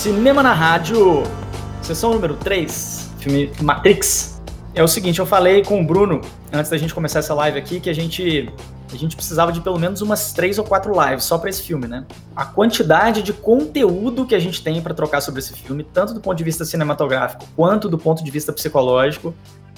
Cinema na Rádio, sessão número 3, filme Matrix. É o seguinte, eu falei com o Bruno, antes da gente começar essa live aqui, que a gente, a gente precisava de pelo menos umas três ou quatro lives só para esse filme, né? A quantidade de conteúdo que a gente tem para trocar sobre esse filme, tanto do ponto de vista cinematográfico quanto do ponto de vista psicológico,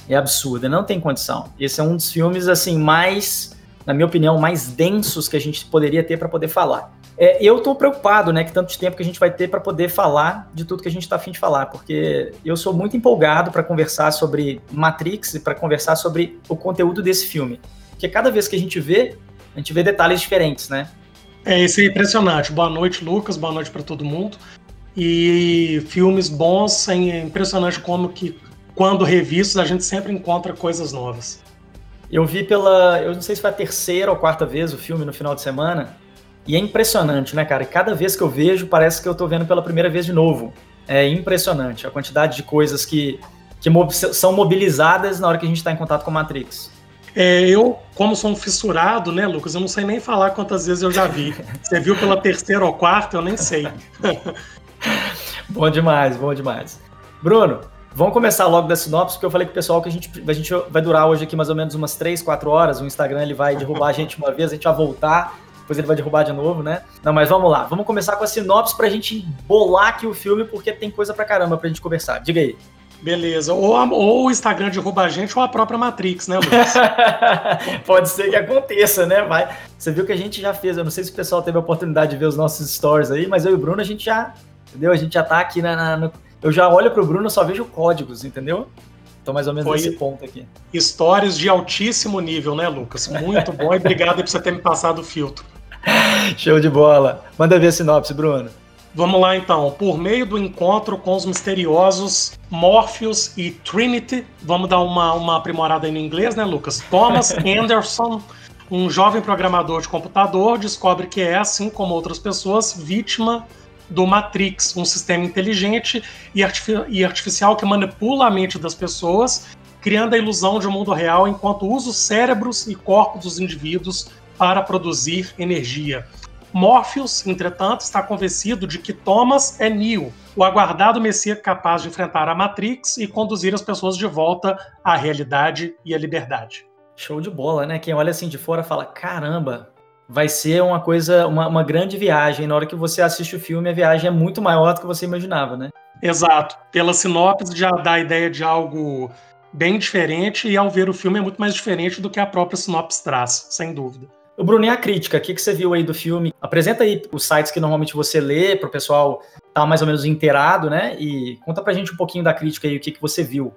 é absurda, não tem condição. Esse é um dos filmes, assim, mais, na minha opinião, mais densos que a gente poderia ter para poder falar. É, eu estou preocupado, né, que tanto tempo que a gente vai ter para poder falar de tudo que a gente está afim de falar, porque eu sou muito empolgado para conversar sobre Matrix e para conversar sobre o conteúdo desse filme. Porque cada vez que a gente vê, a gente vê detalhes diferentes, né? É, isso é impressionante. Boa noite, Lucas, boa noite para todo mundo. E filmes bons, é impressionante como que quando revistos a gente sempre encontra coisas novas. Eu vi pela, eu não sei se foi a terceira ou quarta vez o filme no final de semana, e é impressionante, né, cara? Cada vez que eu vejo, parece que eu tô vendo pela primeira vez de novo. É impressionante a quantidade de coisas que, que são mobilizadas na hora que a gente está em contato com a Matrix. É, eu, como sou um fissurado, né, Lucas, eu não sei nem falar quantas vezes eu já vi. Você viu pela terceira ou quarta, eu nem sei. bom demais, bom demais. Bruno, vamos começar logo da sinopse, porque eu falei com o pessoal que a gente, a gente vai durar hoje aqui mais ou menos umas 3, 4 horas. O Instagram ele vai derrubar a gente uma vez, a gente vai voltar depois ele vai derrubar de novo, né? Não, mas vamos lá. Vamos começar com a sinopse pra gente bolar aqui o filme, porque tem coisa pra caramba pra gente conversar. Diga aí. Beleza. Ou, a, ou o Instagram derruba a gente ou a própria Matrix, né, Lucas? Pode ser que aconteça, né? Vai. Você viu que a gente já fez. Eu não sei se o pessoal teve a oportunidade de ver os nossos stories aí, mas eu e o Bruno, a gente já. Entendeu? A gente já tá aqui na. na no... eu já olho pro Bruno, só vejo códigos, entendeu? Então, mais ou menos Foi nesse ponto aqui. Histórias de altíssimo nível, né, Lucas? Muito bom e obrigado por você ter me passado o filtro. Show de bola. Manda ver a sinopse, Bruno. Vamos lá então. Por meio do encontro com os misteriosos Morpheus e Trinity, vamos dar uma, uma aprimorada aí no inglês, né, Lucas? Thomas Anderson, um jovem programador de computador, descobre que é, assim como outras pessoas, vítima do Matrix, um sistema inteligente e, e artificial que manipula a mente das pessoas, criando a ilusão de um mundo real enquanto usa os cérebros e corpos dos indivíduos para produzir energia. Morpheus, entretanto, está convencido de que Thomas é Neo, o aguardado Messias capaz de enfrentar a Matrix e conduzir as pessoas de volta à realidade e à liberdade. Show de bola, né? Quem olha assim de fora fala: caramba, vai ser uma coisa, uma, uma grande viagem. Na hora que você assiste o filme, a viagem é muito maior do que você imaginava, né? Exato. Pela sinopse já dá a ideia de algo bem diferente, e ao ver o filme é muito mais diferente do que a própria sinopse traz, sem dúvida. O Bruno, e a crítica? O que, que você viu aí do filme? Apresenta aí os sites que normalmente você lê, para o pessoal estar tá mais ou menos inteirado, né? E conta pra gente um pouquinho da crítica aí, o que, que você viu.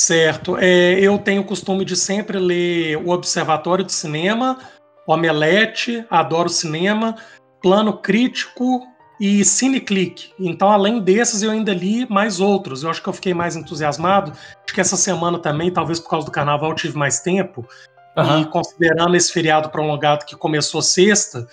Certo. É, eu tenho o costume de sempre ler o Observatório de Cinema, Omelete, Adoro Cinema, Plano Crítico e Cineclick. Então, além desses, eu ainda li mais outros. Eu acho que eu fiquei mais entusiasmado. Acho que essa semana também, talvez por causa do carnaval, tive mais tempo. Uhum. E considerando esse feriado prolongado que começou sexta,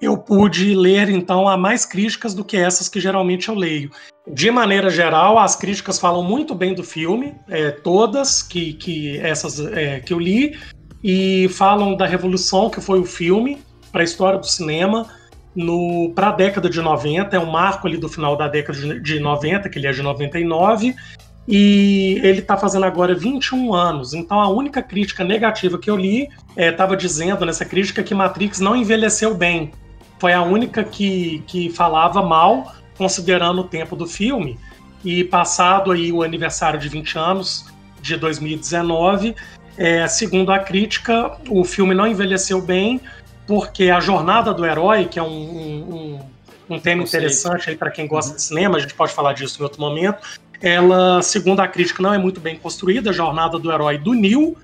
eu pude ler então a mais críticas do que essas que geralmente eu leio. De maneira geral, as críticas falam muito bem do filme, é, todas que, que essas é, que eu li, e falam da revolução que foi o filme para a história do cinema para a década de 90, é um marco ali do final da década de, de 90, que ele é de 99, e ele está fazendo agora 21 anos. Então a única crítica negativa que eu li estava é, dizendo nessa crítica que Matrix não envelheceu bem. Foi a única que, que falava mal, considerando o tempo do filme. E passado aí o aniversário de 20 anos de 2019, é, segundo a crítica, o filme não envelheceu bem porque a jornada do herói, que é um, um, um, um tema interessante aí para quem gosta uhum. de cinema, a gente pode falar disso em outro momento, ela, segundo a crítica, não é muito bem construída, a jornada do herói do Neil,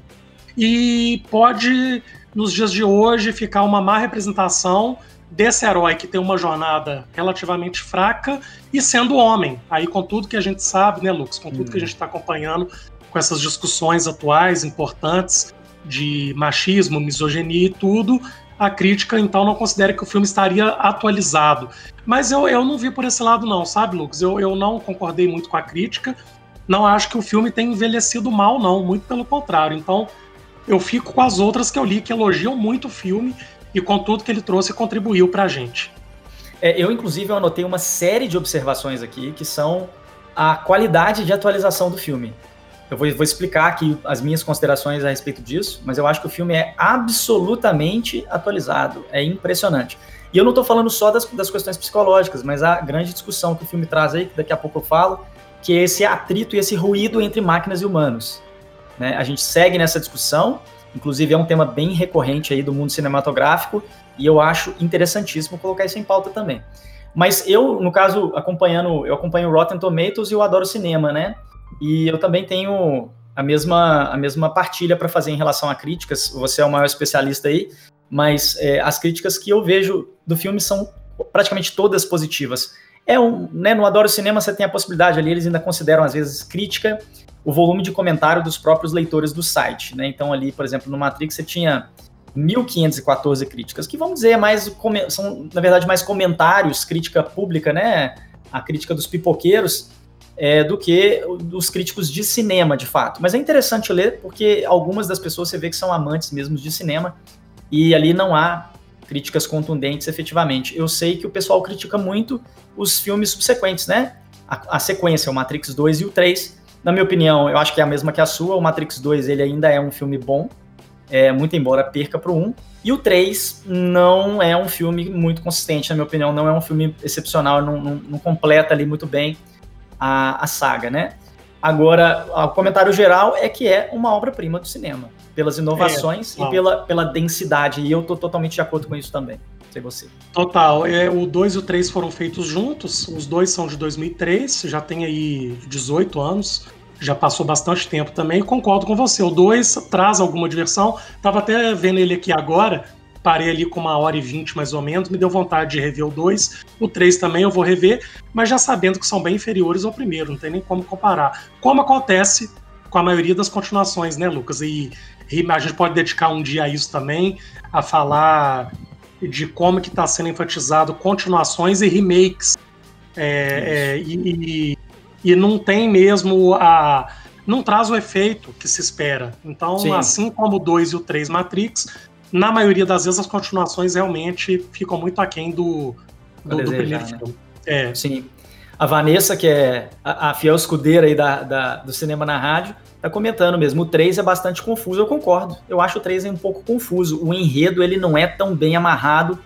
e pode, nos dias de hoje, ficar uma má representação desse herói que tem uma jornada relativamente fraca e sendo homem. Aí, com tudo que a gente sabe, né, Lucas? Com tudo hum. que a gente está acompanhando, com essas discussões atuais importantes de machismo, misoginia e tudo, a crítica então não considera que o filme estaria atualizado. Mas eu, eu não vi por esse lado, não, sabe, Lucas? Eu, eu não concordei muito com a crítica. Não acho que o filme tenha envelhecido mal, não, muito pelo contrário. Então, eu fico com as outras que eu li que elogiam muito o filme e com tudo que ele trouxe contribuiu pra gente. É, eu, inclusive, anotei uma série de observações aqui que são a qualidade de atualização do filme. Eu vou, vou, explicar aqui as minhas considerações a respeito disso, mas eu acho que o filme é absolutamente atualizado. É impressionante. E eu não estou falando só das, das questões psicológicas, mas a grande discussão que o filme traz aí, que daqui a pouco eu falo, que é esse atrito e esse ruído entre máquinas e humanos. Né? A gente segue nessa discussão, inclusive é um tema bem recorrente aí do mundo cinematográfico, e eu acho interessantíssimo colocar isso em pauta também. Mas eu, no caso, acompanhando, eu acompanho Rotten Tomatoes e eu adoro cinema, né? E eu também tenho a mesma, a mesma partilha para fazer em relação a críticas. Você é o maior especialista aí, mas é, as críticas que eu vejo do filme são praticamente todas positivas. É um, né, no Adoro Cinema você tem a possibilidade ali, eles ainda consideram às vezes crítica o volume de comentário dos próprios leitores do site, né? Então ali, por exemplo, no Matrix você tinha 1514 críticas, que vamos dizer, mais são na verdade mais comentários, crítica pública, né? A crítica dos pipoqueiros é, do que dos críticos de cinema, de fato. Mas é interessante ler porque algumas das pessoas você vê que são amantes mesmo de cinema e ali não há críticas contundentes efetivamente. Eu sei que o pessoal critica muito os filmes subsequentes, né? A, a sequência, o Matrix 2 e o 3. Na minha opinião, eu acho que é a mesma que a sua. O Matrix 2 ele ainda é um filme bom, é, muito embora perca para o 1. E o 3 não é um filme muito consistente, na minha opinião, não é um filme excepcional, não, não, não completa ali muito bem a, a saga, né? Agora, o comentário geral é que é uma obra-prima do cinema, pelas inovações é, e pela, pela densidade, e eu tô totalmente de acordo com isso também. Sei você. Total. É, o 2 e o 3 foram feitos juntos, os dois são de 2003, já tem aí 18 anos, já passou bastante tempo também, concordo com você. O 2 traz alguma diversão, tava até vendo ele aqui agora, parei ali com uma hora e vinte mais ou menos, me deu vontade de rever o 2. O 3 também eu vou rever, mas já sabendo que são bem inferiores ao primeiro, não tem nem como comparar. Como acontece com a maioria das continuações, né, Lucas? E, e a gente pode dedicar um dia a isso também, a falar de como que está sendo enfatizado continuações e remakes. É, é, e, e, não tem mesmo a. Não traz o efeito que se espera. Então, Sim. assim como o 2 e o 3 Matrix, na maioria das vezes as continuações realmente ficam muito aquém do, do, desejar, do primeiro né? filme. É. Sim. A Vanessa, que é a, a fiel escudeira aí da, da, do cinema na rádio, tá comentando mesmo. O 3 é bastante confuso, eu concordo. Eu acho o 3 um pouco confuso. O enredo ele não é tão bem amarrado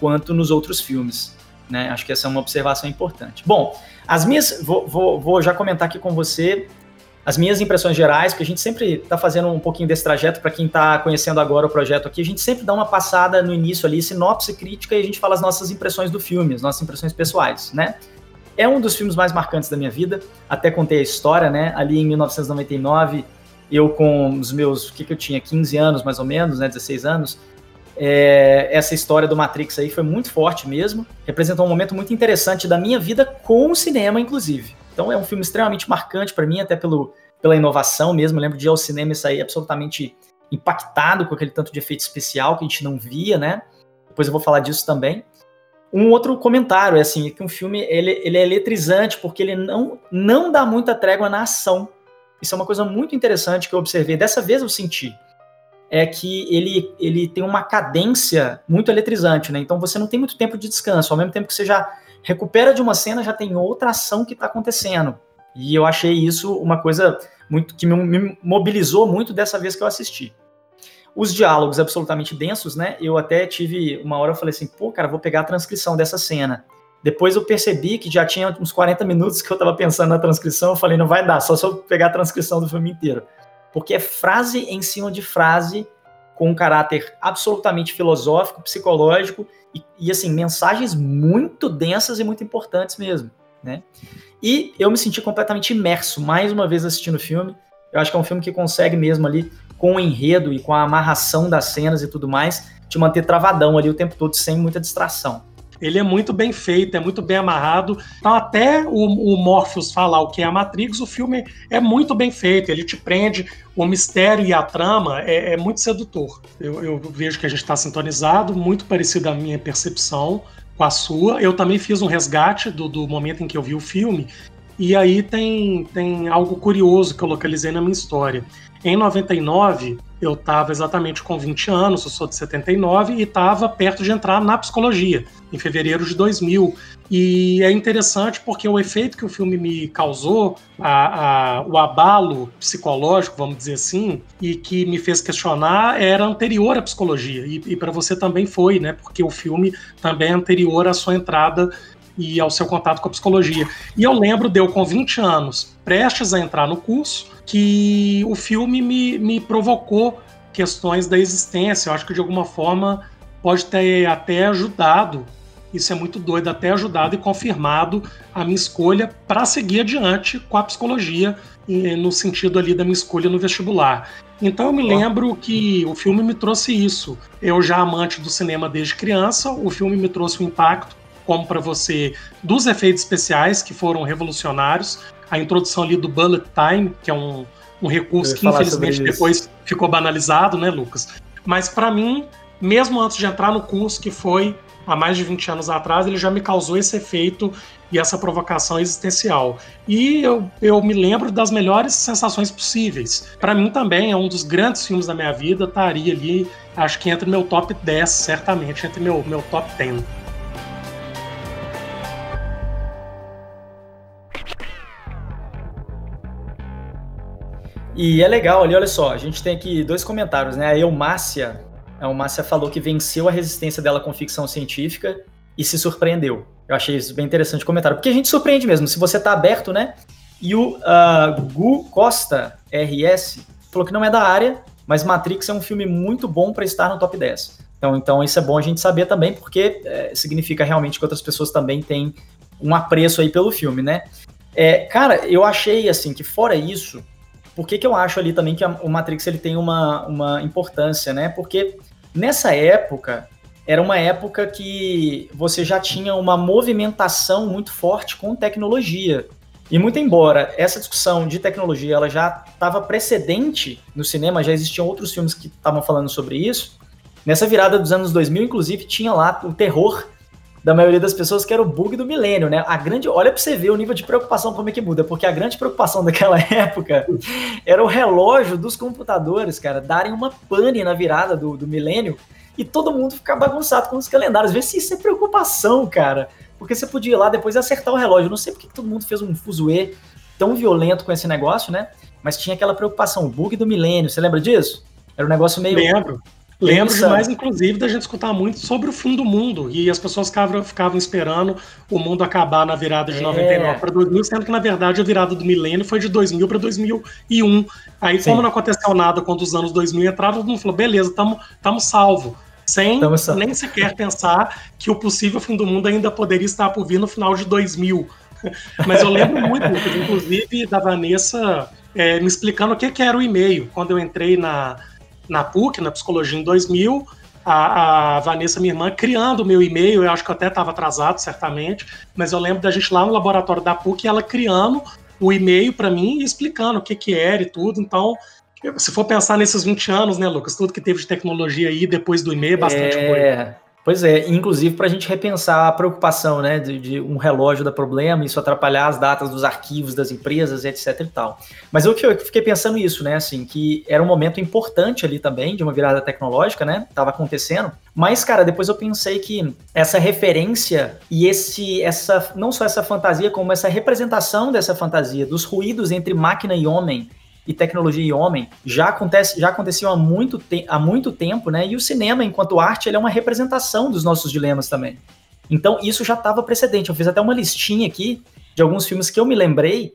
quanto nos outros filmes. Né? Acho que essa é uma observação importante. Bom, as minhas. Vou, vou, vou já comentar aqui com você as minhas impressões gerais, porque a gente sempre está fazendo um pouquinho desse trajeto, para quem está conhecendo agora o projeto aqui, a gente sempre dá uma passada no início ali, sinopse crítica, e a gente fala as nossas impressões do filme, as nossas impressões pessoais, né? É um dos filmes mais marcantes da minha vida, até contei a história, né? Ali em 1999, eu com os meus, o que, que eu tinha, 15 anos mais ou menos, né? 16 anos, é, essa história do Matrix aí foi muito forte mesmo, representou um momento muito interessante da minha vida com o cinema, inclusive. Então é um filme extremamente marcante para mim, até pelo, pela inovação mesmo. Eu lembro de ir ao cinema e sair absolutamente impactado com aquele tanto de efeito especial que a gente não via, né? Depois eu vou falar disso também. Um outro comentário é assim, que um filme ele, ele é eletrizante porque ele não, não dá muita trégua na ação. Isso é uma coisa muito interessante que eu observei. Dessa vez eu senti é que ele, ele tem uma cadência muito eletrizante, né? Então você não tem muito tempo de descanso, ao mesmo tempo que você já recupera de uma cena, já tem outra ação que está acontecendo. E eu achei isso uma coisa muito que me mobilizou muito dessa vez que eu assisti. Os diálogos absolutamente densos, né? Eu até tive uma hora eu falei assim, pô, cara, vou pegar a transcrição dessa cena. Depois eu percebi que já tinha uns 40 minutos que eu estava pensando na transcrição, eu falei, não vai dar, só se eu pegar a transcrição do filme inteiro. Porque é frase em cima de frase com um caráter absolutamente filosófico, psicológico e, e, assim, mensagens muito densas e muito importantes mesmo, né? E eu me senti completamente imerso, mais uma vez assistindo o filme. Eu acho que é um filme que consegue mesmo ali, com o enredo e com a amarração das cenas e tudo mais, te manter travadão ali o tempo todo, sem muita distração. Ele é muito bem feito, é muito bem amarrado. Então, até o, o Morpheus falar o que é a Matrix, o filme é muito bem feito. Ele te prende, o mistério e a trama é, é muito sedutor. Eu, eu, vejo que a gente está sintonizado, muito parecido à minha percepção com a sua. Eu também fiz um resgate do, do momento em que eu vi o filme. E aí tem, tem algo curioso que eu localizei na minha história. Em 99, eu estava exatamente com 20 anos, eu sou de 79, e estava perto de entrar na psicologia, em fevereiro de 2000. E é interessante porque o efeito que o filme me causou, a, a, o abalo psicológico, vamos dizer assim, e que me fez questionar, era anterior à psicologia. E, e para você também foi, né? Porque o filme também é anterior à sua entrada e ao seu contato com a psicologia. E eu lembro de eu com 20 anos, prestes a entrar no curso, que o filme me, me provocou questões da existência. Eu acho que de alguma forma pode ter até ajudado, isso é muito doido, até ajudado e confirmado a minha escolha para seguir adiante com a psicologia, no sentido ali da minha escolha no vestibular. Então eu me lembro que o filme me trouxe isso. Eu já amante do cinema desde criança, o filme me trouxe um impacto como para você dos efeitos especiais que foram revolucionários, a introdução ali do bullet time, que é um, um recurso que infelizmente depois ficou banalizado, né, Lucas? Mas para mim, mesmo antes de entrar no curso, que foi há mais de 20 anos atrás, ele já me causou esse efeito e essa provocação existencial. E eu, eu me lembro das melhores sensações possíveis. Para mim também é um dos grandes filmes da minha vida, estaria ali, acho que entre meu top 10, certamente, entre meu, meu top 10. E é legal ali, olha só, a gente tem aqui dois comentários, né? A Elmácia, a Elmácia falou que venceu a resistência dela com ficção científica e se surpreendeu. Eu achei isso bem interessante o comentário, porque a gente surpreende mesmo, se você tá aberto, né? E o uh, Gu Costa RS falou que não é da área, mas Matrix é um filme muito bom para estar no top 10. Então, então isso é bom a gente saber também, porque é, significa realmente que outras pessoas também têm um apreço aí pelo filme, né? É, cara, eu achei assim que fora isso, por que, que eu acho ali também que a, o Matrix ele tem uma, uma importância, né? Porque nessa época era uma época que você já tinha uma movimentação muito forte com tecnologia. E muito embora essa discussão de tecnologia ela já estava precedente no cinema, já existiam outros filmes que estavam falando sobre isso. Nessa virada dos anos 2000, inclusive, tinha lá o terror da maioria das pessoas, que era o bug do milênio, né? A grande, olha para você ver o nível de preocupação como é que muda, porque a grande preocupação daquela época era o relógio dos computadores, cara, darem uma pane na virada do, do milênio e todo mundo ficar bagunçado com os calendários. Vê se isso é preocupação, cara. Porque você podia ir lá depois acertar o relógio. não sei porque todo mundo fez um fuzuê tão violento com esse negócio, né? Mas tinha aquela preocupação, o bug do milênio. Você lembra disso? Era um negócio meio. Lembro. Lembro demais, inclusive, da gente escutar muito sobre o fim do mundo. E as pessoas ficavam, ficavam esperando o mundo acabar na virada de é. 99 para 2000, sendo que, na verdade, a virada do milênio foi de 2000 para 2001. Aí, Sim. como não aconteceu nada quando os anos 2000 entraram, todo mundo falou: beleza, estamos salvo. Sem nem sequer pensar que o possível fim do mundo ainda poderia estar por vir no final de 2000. Mas eu lembro muito, inclusive, da Vanessa é, me explicando o que, que era o e-mail. Quando eu entrei na na PUC, na Psicologia em 2000, a, a, Vanessa, minha irmã, criando o meu e-mail, eu acho que eu até estava atrasado, certamente, mas eu lembro da gente lá no laboratório da PUC, ela criando o e-mail para mim e explicando o que, que era e tudo. Então, se for pensar nesses 20 anos, né, Lucas, tudo que teve de tecnologia aí depois do e-mail, é bastante é... coisa. Pois é, inclusive para a gente repensar a preocupação né, de, de, um relógio dar problema, isso atrapalhar as datas dos arquivos das empresas, etc e tal. Mas eu, eu fiquei pensando isso, né, assim, que era um momento importante ali também, de uma virada tecnológica, né, estava acontecendo. Mas, cara, depois eu pensei que essa referência e esse, essa, não só essa fantasia, como essa representação dessa fantasia, dos ruídos entre máquina e homem, e tecnologia e homem já acontece já aconteciam há muito, te há muito tempo, né? E o cinema, enquanto arte, ele é uma representação dos nossos dilemas também. Então isso já estava precedente. Eu fiz até uma listinha aqui de alguns filmes que eu me lembrei,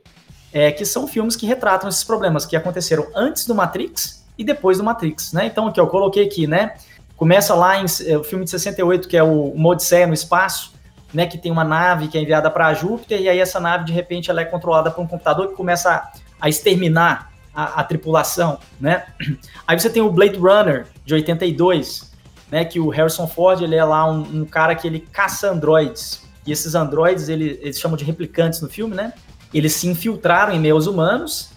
é, que são filmes que retratam esses problemas que aconteceram antes do Matrix e depois do Matrix, né? Então aqui eu coloquei aqui, né? Começa lá em é, o filme de 68 que é o Uma no espaço, né? Que tem uma nave que é enviada para Júpiter e aí essa nave de repente ela é controlada por um computador que começa a, a exterminar a, a, tripulação, né? Aí você tem o Blade Runner de 82, né? Que o Harrison Ford ele é lá um, um cara que ele caça androides e esses androides ele, eles chamam de replicantes no filme, né? Eles se infiltraram em meios humanos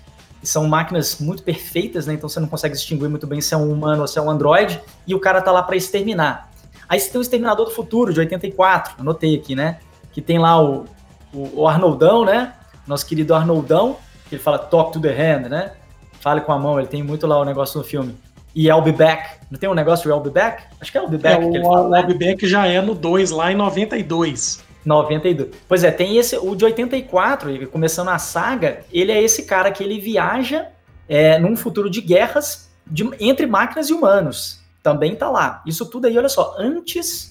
são máquinas muito perfeitas, né? Então você não consegue distinguir muito bem se é um humano ou se é um androide e o cara tá lá para exterminar. Aí você tem o Exterminador do Futuro de 84, anotei aqui, né? Que tem lá o, o, o Arnoldão, né? nosso querido Arnoldão, que ele fala talk to the hand, né? Fale com a mão, ele tem muito lá o negócio no filme. E I'll be back. Não tem um negócio de I'll be back? Acho que é I'll be back é, que ele fala. O né? I'll be back já é no 2, lá em 92. 92. Pois é, tem esse, o de 84, começando a saga, ele é esse cara que ele viaja é, num futuro de guerras de, entre máquinas e humanos. Também tá lá. Isso tudo aí, olha só, antes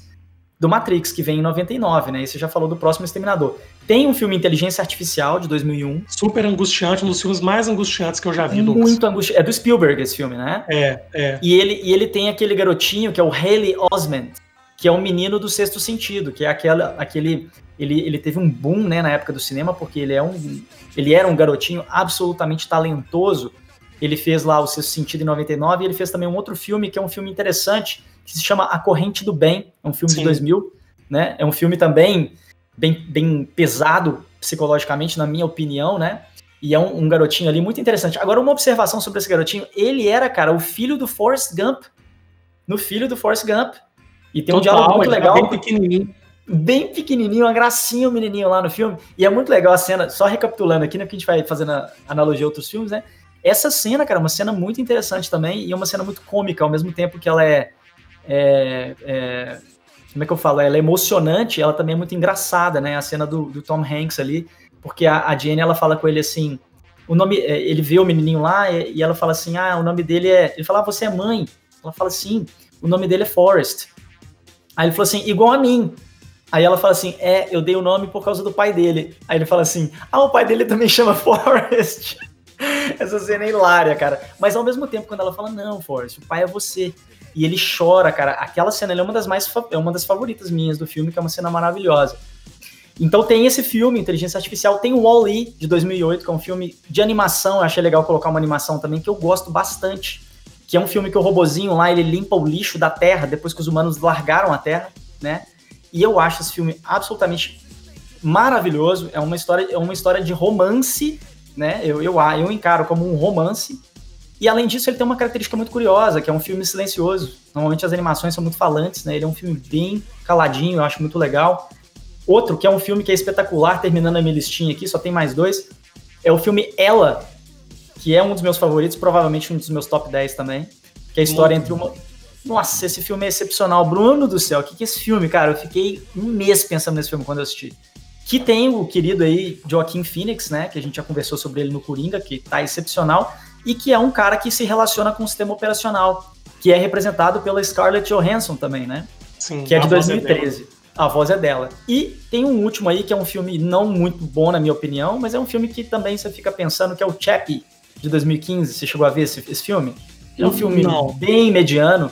do Matrix, que vem em 99, né? E você já falou do próximo Exterminador. Tem um filme Inteligência Artificial, de 2001. Super angustiante, um dos filmes mais angustiantes que eu já vi, Lucas. Muito angustiante. É do Spielberg esse filme, né? É, é. E ele, e ele tem aquele garotinho que é o Haley Osment, que é um menino do sexto sentido, que é aquela, aquele. Ele, ele teve um boom né, na época do cinema, porque ele, é um, ele era um garotinho absolutamente talentoso. Ele fez lá o sexto sentido em 99 e ele fez também um outro filme que é um filme interessante, que se chama A Corrente do Bem, é um filme Sim. de 2000, né? É um filme também bem, bem pesado psicologicamente, na minha opinião, né? E é um, um, garotinho ali muito interessante. Agora, uma observação sobre esse garotinho: ele era, cara, o filho do Forrest Gump. No filho do Forrest Gump. E tem Total, um diálogo muito legal. Bem pequenininho. Bem pequenininho, uma gracinha o menininho lá no filme. E é muito legal a cena, só recapitulando aqui, né, que a gente vai fazendo analogia a outros filmes, né? Essa cena, cara, é uma cena muito interessante também e é uma cena muito cômica, ao mesmo tempo que ela é, é, é como é que eu falo? Ela é emocionante, ela também é muito engraçada, né? A cena do, do Tom Hanks ali, porque a, a Jenny, ela fala com ele assim, o nome, é, ele vê o menininho lá e, e ela fala assim, ah, o nome dele é, ele fala, ah, você é mãe? Ela fala assim, o nome dele é Forrest. Aí ele falou assim, igual a mim. Aí ela fala assim, é, eu dei o nome por causa do pai dele. Aí ele fala assim, ah, o pai dele também chama Forrest. Essa cena é hilária, cara. Mas ao mesmo tempo, quando ela fala, não, Forrest, o pai é você. E ele chora, cara. Aquela cena é uma das mais é uma das favoritas minhas do filme, que é uma cena maravilhosa. Então tem esse filme, Inteligência Artificial, tem o Wall-E, de 2008, que é um filme de animação, eu achei legal colocar uma animação também, que eu gosto bastante que é um filme que o robozinho lá, ele limpa o lixo da Terra depois que os humanos largaram a Terra, né? E eu acho esse filme absolutamente maravilhoso. É uma história, é uma história de romance, né? Eu, eu, eu encaro como um romance. E além disso, ele tem uma característica muito curiosa, que é um filme silencioso. Normalmente as animações são muito falantes, né? Ele é um filme bem caladinho, eu acho muito legal. Outro, que é um filme que é espetacular, terminando a minha listinha aqui, só tem mais dois, é o filme Ela, que é um dos meus favoritos, provavelmente um dos meus top 10 também, que é a história Muito entre uma... Nossa, esse filme é excepcional. Bruno do céu, o que, que é esse filme, cara? Eu fiquei um mês pensando nesse filme quando eu assisti. Que tem o querido aí Joaquim Phoenix, né? Que a gente já conversou sobre ele no Coringa, que tá excepcional. E que é um cara que se relaciona com o sistema operacional, que é representado pela Scarlett Johansson também, né? Sim, que é de 2013. É a voz é dela. E tem um último aí, que é um filme não muito bom, na minha opinião, mas é um filme que também você fica pensando, que é o Chappie, de 2015. Você chegou a ver esse, esse filme? É um filme Não. bem mediano.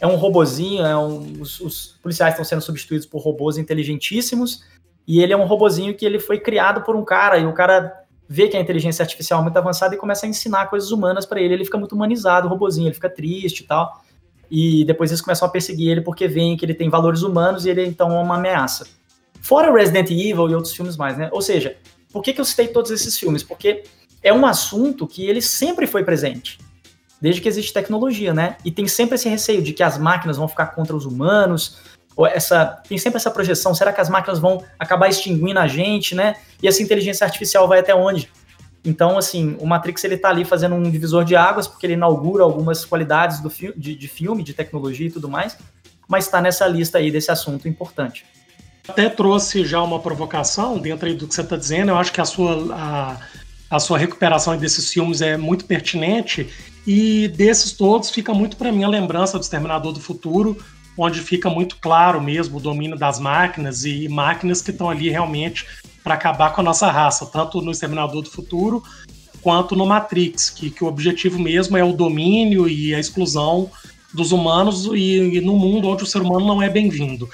É um robozinho, é um, os, os, policiais estão sendo substituídos por robôs inteligentíssimos. E ele é um robozinho que ele foi criado por um cara, e o cara vê que a inteligência artificial é muito avançada e começa a ensinar coisas humanas para ele. Ele fica muito humanizado, o robozinho, ele fica triste e tal. E depois eles começam a perseguir ele porque veem que ele tem valores humanos e ele então é uma ameaça. Fora Resident Evil e outros filmes mais, né? Ou seja, por que, que eu citei todos esses filmes? Porque é um assunto que ele sempre foi presente, desde que existe tecnologia, né? E tem sempre esse receio de que as máquinas vão ficar contra os humanos, essa tem sempre essa projeção, será que as máquinas vão acabar extinguindo a gente, né? E essa inteligência artificial vai até onde? Então, assim, o Matrix ele tá ali fazendo um divisor de águas, porque ele inaugura algumas qualidades do fi de, de filme, de tecnologia e tudo mais, mas está nessa lista aí desse assunto importante. Até trouxe já uma provocação dentro do que você está dizendo. Eu acho que a sua a a sua recuperação desses filmes é muito pertinente e desses todos fica muito para mim a lembrança do Exterminador do Futuro, onde fica muito claro mesmo o domínio das máquinas e máquinas que estão ali realmente para acabar com a nossa raça, tanto no Exterminador do Futuro quanto no Matrix, que, que o objetivo mesmo é o domínio e a exclusão dos humanos e, e no mundo onde o ser humano não é bem-vindo.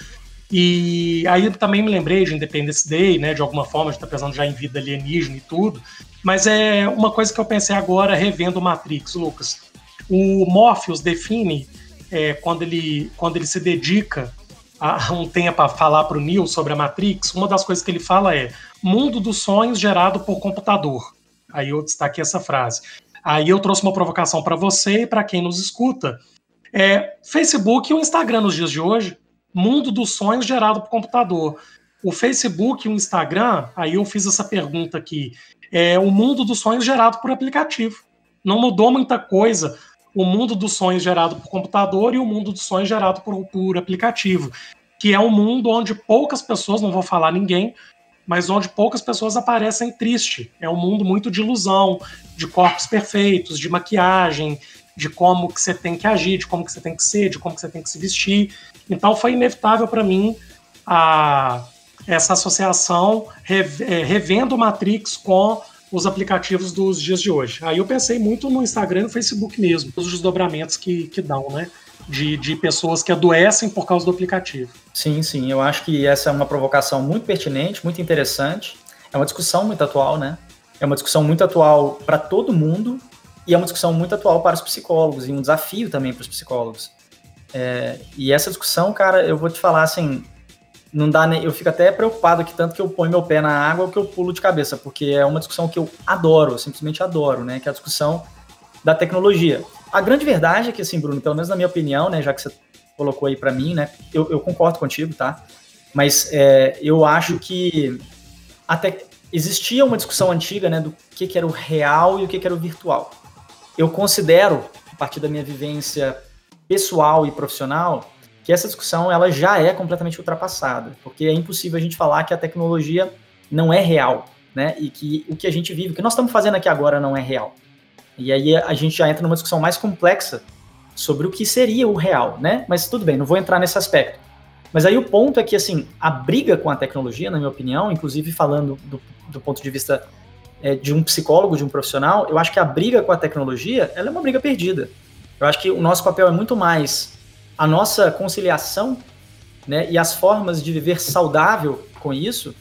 E aí também me lembrei de Independence Day, né? De alguma forma, a gente tá pensando já em vida alienígena e tudo. Mas é uma coisa que eu pensei agora, revendo Matrix, Lucas. O Morpheus define, é, quando, ele, quando ele se dedica a um tempo a falar para o Neo sobre a Matrix, uma das coisas que ele fala é mundo dos sonhos gerado por computador. Aí eu destaquei essa frase. Aí eu trouxe uma provocação para você e para quem nos escuta. É, Facebook e o Instagram nos dias de hoje, mundo dos sonhos gerado por computador. O Facebook e o Instagram, aí eu fiz essa pergunta aqui, é o mundo dos sonhos gerado por aplicativo. Não mudou muita coisa o mundo dos sonhos gerado por computador e o mundo dos sonhos gerado por, por aplicativo, que é um mundo onde poucas pessoas, não vou falar ninguém, mas onde poucas pessoas aparecem triste. É um mundo muito de ilusão, de corpos perfeitos, de maquiagem, de como que você tem que agir, de como que você tem que ser, de como que você tem que se vestir. Então foi inevitável para mim a, essa associação é, revendo Matrix com os aplicativos dos dias de hoje. Aí eu pensei muito no Instagram e no Facebook mesmo, os desdobramentos que, que dão, né? De, de pessoas que adoecem por causa do aplicativo. Sim, sim. Eu acho que essa é uma provocação muito pertinente, muito interessante. É uma discussão muito atual, né? É uma discussão muito atual para todo mundo e é uma discussão muito atual para os psicólogos e um desafio também para os psicólogos. É, e essa discussão, cara, eu vou te falar assim, não dá nem, eu fico até preocupado aqui tanto que eu ponho meu pé na água que eu pulo de cabeça, porque é uma discussão que eu adoro, eu simplesmente adoro, né, que é a discussão da tecnologia. A grande verdade é que assim, Bruno, pelo menos na minha opinião, né, já que você colocou aí para mim, né, eu, eu, concordo contigo, tá? Mas é, eu acho que até existia uma discussão antiga, né, do que, que era o real e o que, que era o virtual. Eu considero, a partir da minha vivência pessoal e profissional, que essa discussão ela já é completamente ultrapassada, porque é impossível a gente falar que a tecnologia não é real, né? E que o que a gente vive, o que nós estamos fazendo aqui agora não é real. E aí a gente já entra numa discussão mais complexa sobre o que seria o real, né? Mas tudo bem, não vou entrar nesse aspecto. Mas aí o ponto é que, assim, a briga com a tecnologia, na minha opinião, inclusive falando do, do ponto de vista é, de um psicólogo, de um profissional, eu acho que a briga com a tecnologia, ela é uma briga perdida. Eu acho que o nosso papel é muito mais a nossa conciliação né, e as formas de viver saudável com isso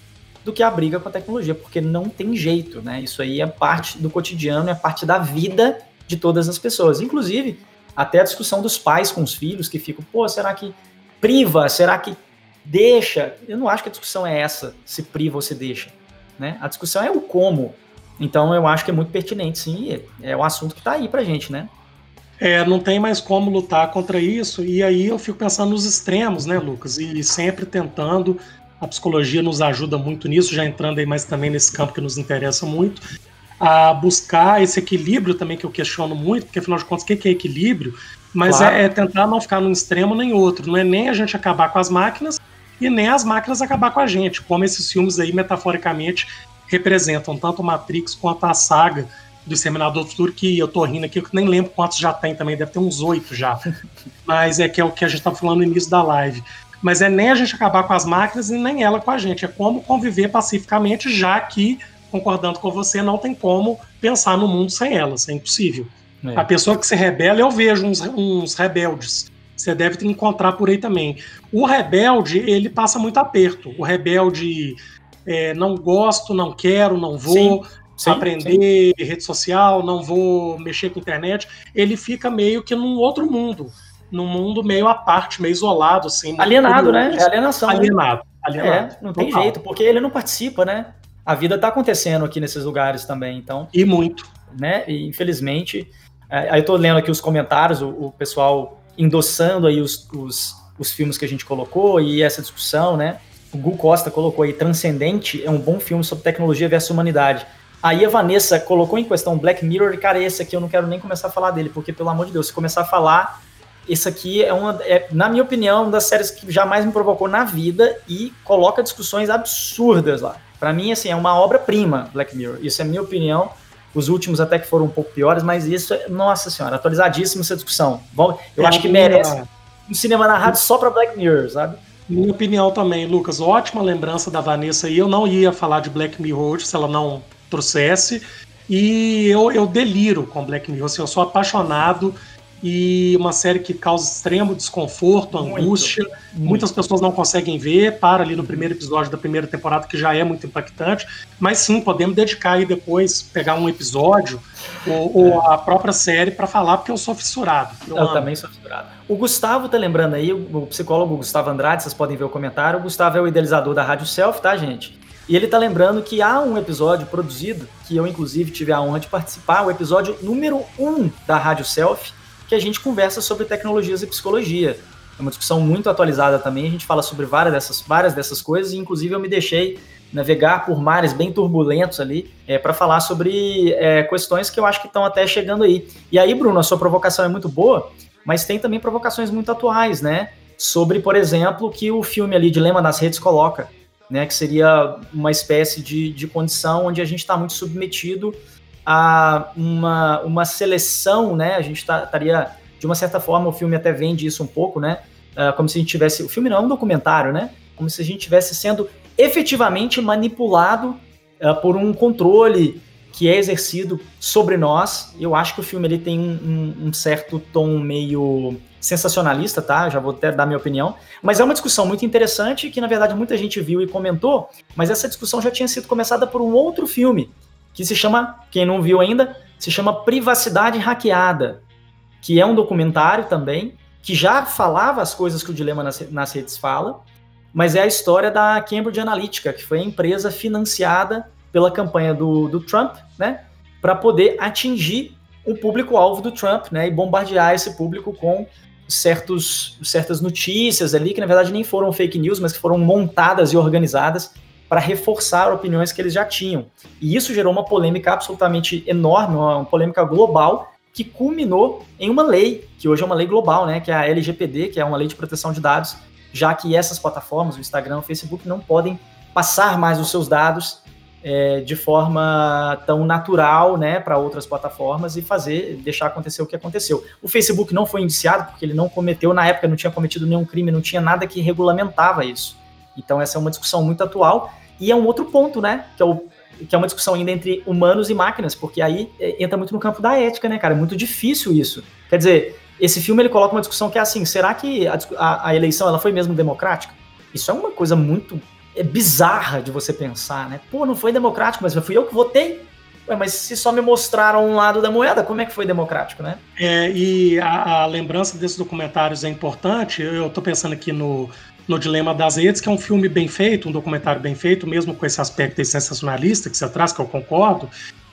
do que a briga com a tecnologia, porque não tem jeito, né? Isso aí é parte do cotidiano, é parte da vida de todas as pessoas. Inclusive, até a discussão dos pais com os filhos, que ficam, pô, será que priva? Será que deixa? Eu não acho que a discussão é essa, se priva ou se deixa. Né? A discussão é o como. Então eu acho que é muito pertinente, sim, é o assunto que está aí pra gente, né? É, não tem mais como lutar contra isso, e aí eu fico pensando nos extremos, né, Lucas? E sempre tentando, a psicologia nos ajuda muito nisso, já entrando aí mais também nesse campo que nos interessa muito, a buscar esse equilíbrio também que eu questiono muito, porque afinal de contas, o que é equilíbrio? Mas claro. é, é, tentar não ficar num extremo nem outro, não é nem a gente acabar com as máquinas e nem as máquinas acabar com a gente, como esses filmes aí, metaforicamente, representam tanto Matrix quanto a saga do Exterminador do Futuro, que eu tô rindo aqui, eu nem lembro quantos já tem também, deve ter uns oito já. Mas é que é o que a gente tá falando no início da live. Mas é nem a gente acabar com as máquinas e nem ela com a gente. É como conviver pacificamente, já que, concordando com você, não tem como pensar no mundo sem elas. É impossível. É. A pessoa que se rebela, eu vejo uns, uns rebeldes. Você deve te encontrar por aí também. O rebelde, ele passa muito aperto. O rebelde é, não gosto, não quero, não vou. Sim sim, aprender sim. rede social, não vou mexer com internet, ele fica meio que num outro mundo, num mundo meio à parte, meio isolado, assim. Alienado, né? É alienação. Alienado. Né? alienado. É, não tem jeito, porque ele não participa, né? A vida tá acontecendo aqui nesses lugares também, então. E muito. Né? E infelizmente. É, aí eu tô lendo aqui os comentários, o, o pessoal endossando aí os, os, os filmes que a gente colocou e essa discussão, né? O Gu Costa colocou aí Transcendente é um bom filme sobre tecnologia versus humanidade. Aí a Vanessa colocou em questão Black Mirror, e cara, esse aqui eu não quero nem começar a falar dele, porque pelo amor de Deus, se começar a falar, esse aqui é uma, é, na minha opinião, uma das séries que jamais me provocou na vida e coloca discussões absurdas lá. Para mim, assim, é uma obra-prima, Black Mirror. Isso é minha opinião. Os últimos até que foram um pouco piores, mas isso, é, nossa senhora, atualizadíssima essa discussão. Eu é acho que merece um cinema narrado só para Black Mirror, sabe? Minha opinião também, Lucas. Ótima lembrança da Vanessa e eu não ia falar de Black Mirror hoje se ela não trouxesse. E eu, eu deliro com Black Mirror, assim, eu sou apaixonado e uma série que causa extremo desconforto, angústia. Muito, muito. Muitas pessoas não conseguem ver, para ali no primeiro episódio da primeira temporada, que já é muito impactante. Mas sim, podemos dedicar aí depois, pegar um episódio ou, ou a própria série para falar, porque eu sou fissurado. Eu, eu também sou fissurado. O Gustavo tá lembrando aí, o psicólogo Gustavo Andrade, vocês podem ver o comentário. O Gustavo é o idealizador da Rádio Self, tá, gente? E ele tá lembrando que há um episódio produzido, que eu inclusive tive a honra de participar, o episódio número 1 um da Rádio Self, que a gente conversa sobre tecnologias e psicologia. é uma discussão muito atualizada também. A gente fala sobre várias dessas, várias dessas coisas, e inclusive eu me deixei navegar por mares bem turbulentos ali é, para falar sobre é, questões que eu acho que estão até chegando aí. E aí, Bruno, a sua provocação é muito boa, mas tem também provocações muito atuais, né? Sobre, por exemplo, que o filme ali, Dilema das Redes, coloca, né? Que seria uma espécie de, de condição onde a gente está muito submetido a uma, uma seleção, né? A gente tá, estaria, de uma certa forma, o filme até vende isso um pouco, né? Uh, como se a gente tivesse. O filme não é um documentário, né? Como se a gente tivesse sendo efetivamente manipulado uh, por um controle que é exercido sobre nós. Eu acho que o filme ele tem um, um, certo tom meio sensacionalista, tá? Já vou até dar minha opinião. Mas é uma discussão muito interessante que, na verdade, muita gente viu e comentou, mas essa discussão já tinha sido começada por um outro filme, que se chama, quem não viu ainda, se chama Privacidade Hackeada, que é um documentário também, que já falava as coisas que o Dilema nas, redes fala, mas é a história da Cambridge Analytica, que foi a empresa financiada pela campanha do, do Trump, né, para poder atingir o público-alvo do Trump, né, e bombardear esse público com certos, certas notícias ali, que na verdade nem foram fake news, mas que foram montadas e organizadas para reforçar opiniões que eles já tinham. E isso gerou uma polêmica absolutamente enorme, uma polêmica global, que culminou em uma lei, que hoje é uma lei global, né, que é a LGPD, que é uma lei de proteção de dados, já que essas plataformas, o Instagram, o Facebook, não podem passar mais os seus dados é, de forma tão natural né, para outras plataformas e fazer, deixar acontecer o que aconteceu. O Facebook não foi indiciado porque ele não cometeu, na época, não tinha cometido nenhum crime, não tinha nada que regulamentava isso. Então, essa é uma discussão muito atual. E é um outro ponto, né? Que é, o, que é uma discussão ainda entre humanos e máquinas, porque aí é, entra muito no campo da ética, né, cara? É muito difícil isso. Quer dizer, esse filme ele coloca uma discussão que é assim: será que a, a, a eleição ela foi mesmo democrática? Isso é uma coisa muito bizarra de você pensar, né? Pô, não foi democrático, mas fui eu que votei. Ué, mas se só me mostraram um lado da moeda, como é que foi democrático, né? É, e a, a lembrança desses documentários é importante. Eu estou pensando aqui no, no Dilema das Redes, que é um filme bem feito, um documentário bem feito, mesmo com esse aspecto sensacionalista que você traz, que eu concordo,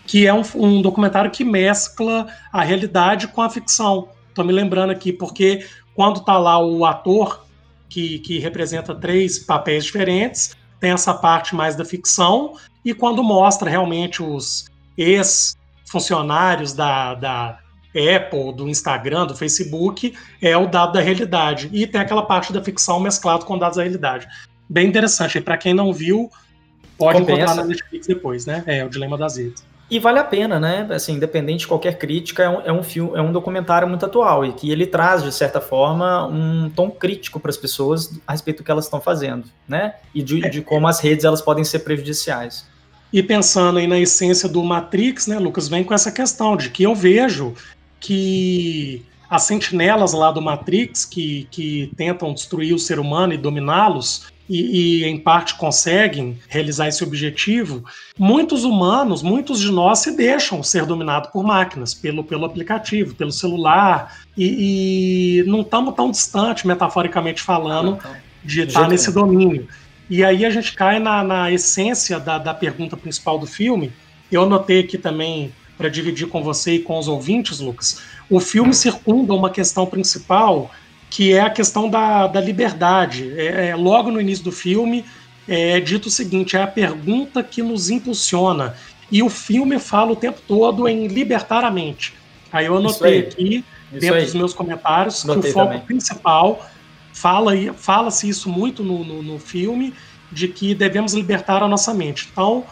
que é um, um documentário que mescla a realidade com a ficção. Estou me lembrando aqui, porque quando tá lá o ator que, que representa três papéis diferentes, tem essa parte mais da ficção, e quando mostra realmente os ex-funcionários da, da Apple, do Instagram, do Facebook, é o dado da realidade. E tem aquela parte da ficção mesclado com dados da realidade. Bem interessante. E para quem não viu, pode Compensa. encontrar na Netflix depois, né? É o Dilema das Redes. E vale a pena, né? Assim, independente de qualquer crítica, é um, é um filme, é um documentário muito atual e que ele traz, de certa forma, um tom crítico para as pessoas a respeito do que elas estão fazendo, né? E de, de como as redes elas podem ser prejudiciais. E pensando aí na essência do Matrix, né, Lucas, vem com essa questão de que eu vejo que as sentinelas lá do Matrix, que, que tentam destruir o ser humano e dominá-los, e, e, em parte conseguem realizar esse objetivo, muitos humanos, muitos de nós se deixam ser dominados por máquinas, pelo, pelo aplicativo, pelo celular, e, e não estamos tão distante, metaforicamente falando, ah, de estar nesse domínio. E aí a gente cai na, na essência da, da pergunta principal do filme. Eu anotei aqui também para dividir com você e com os ouvintes, Lucas. O filme circunda uma questão principal que é a questão da, da liberdade. É, é, logo no início do filme é dito o seguinte: é a pergunta que nos impulsiona. E o filme fala o tempo todo em libertar a mente. Aí eu anotei aí. aqui, isso dentro aí. dos meus comentários, que o foco também. principal fala fala-se isso muito no, no, no filme, de que devemos libertar a nossa mente. Então,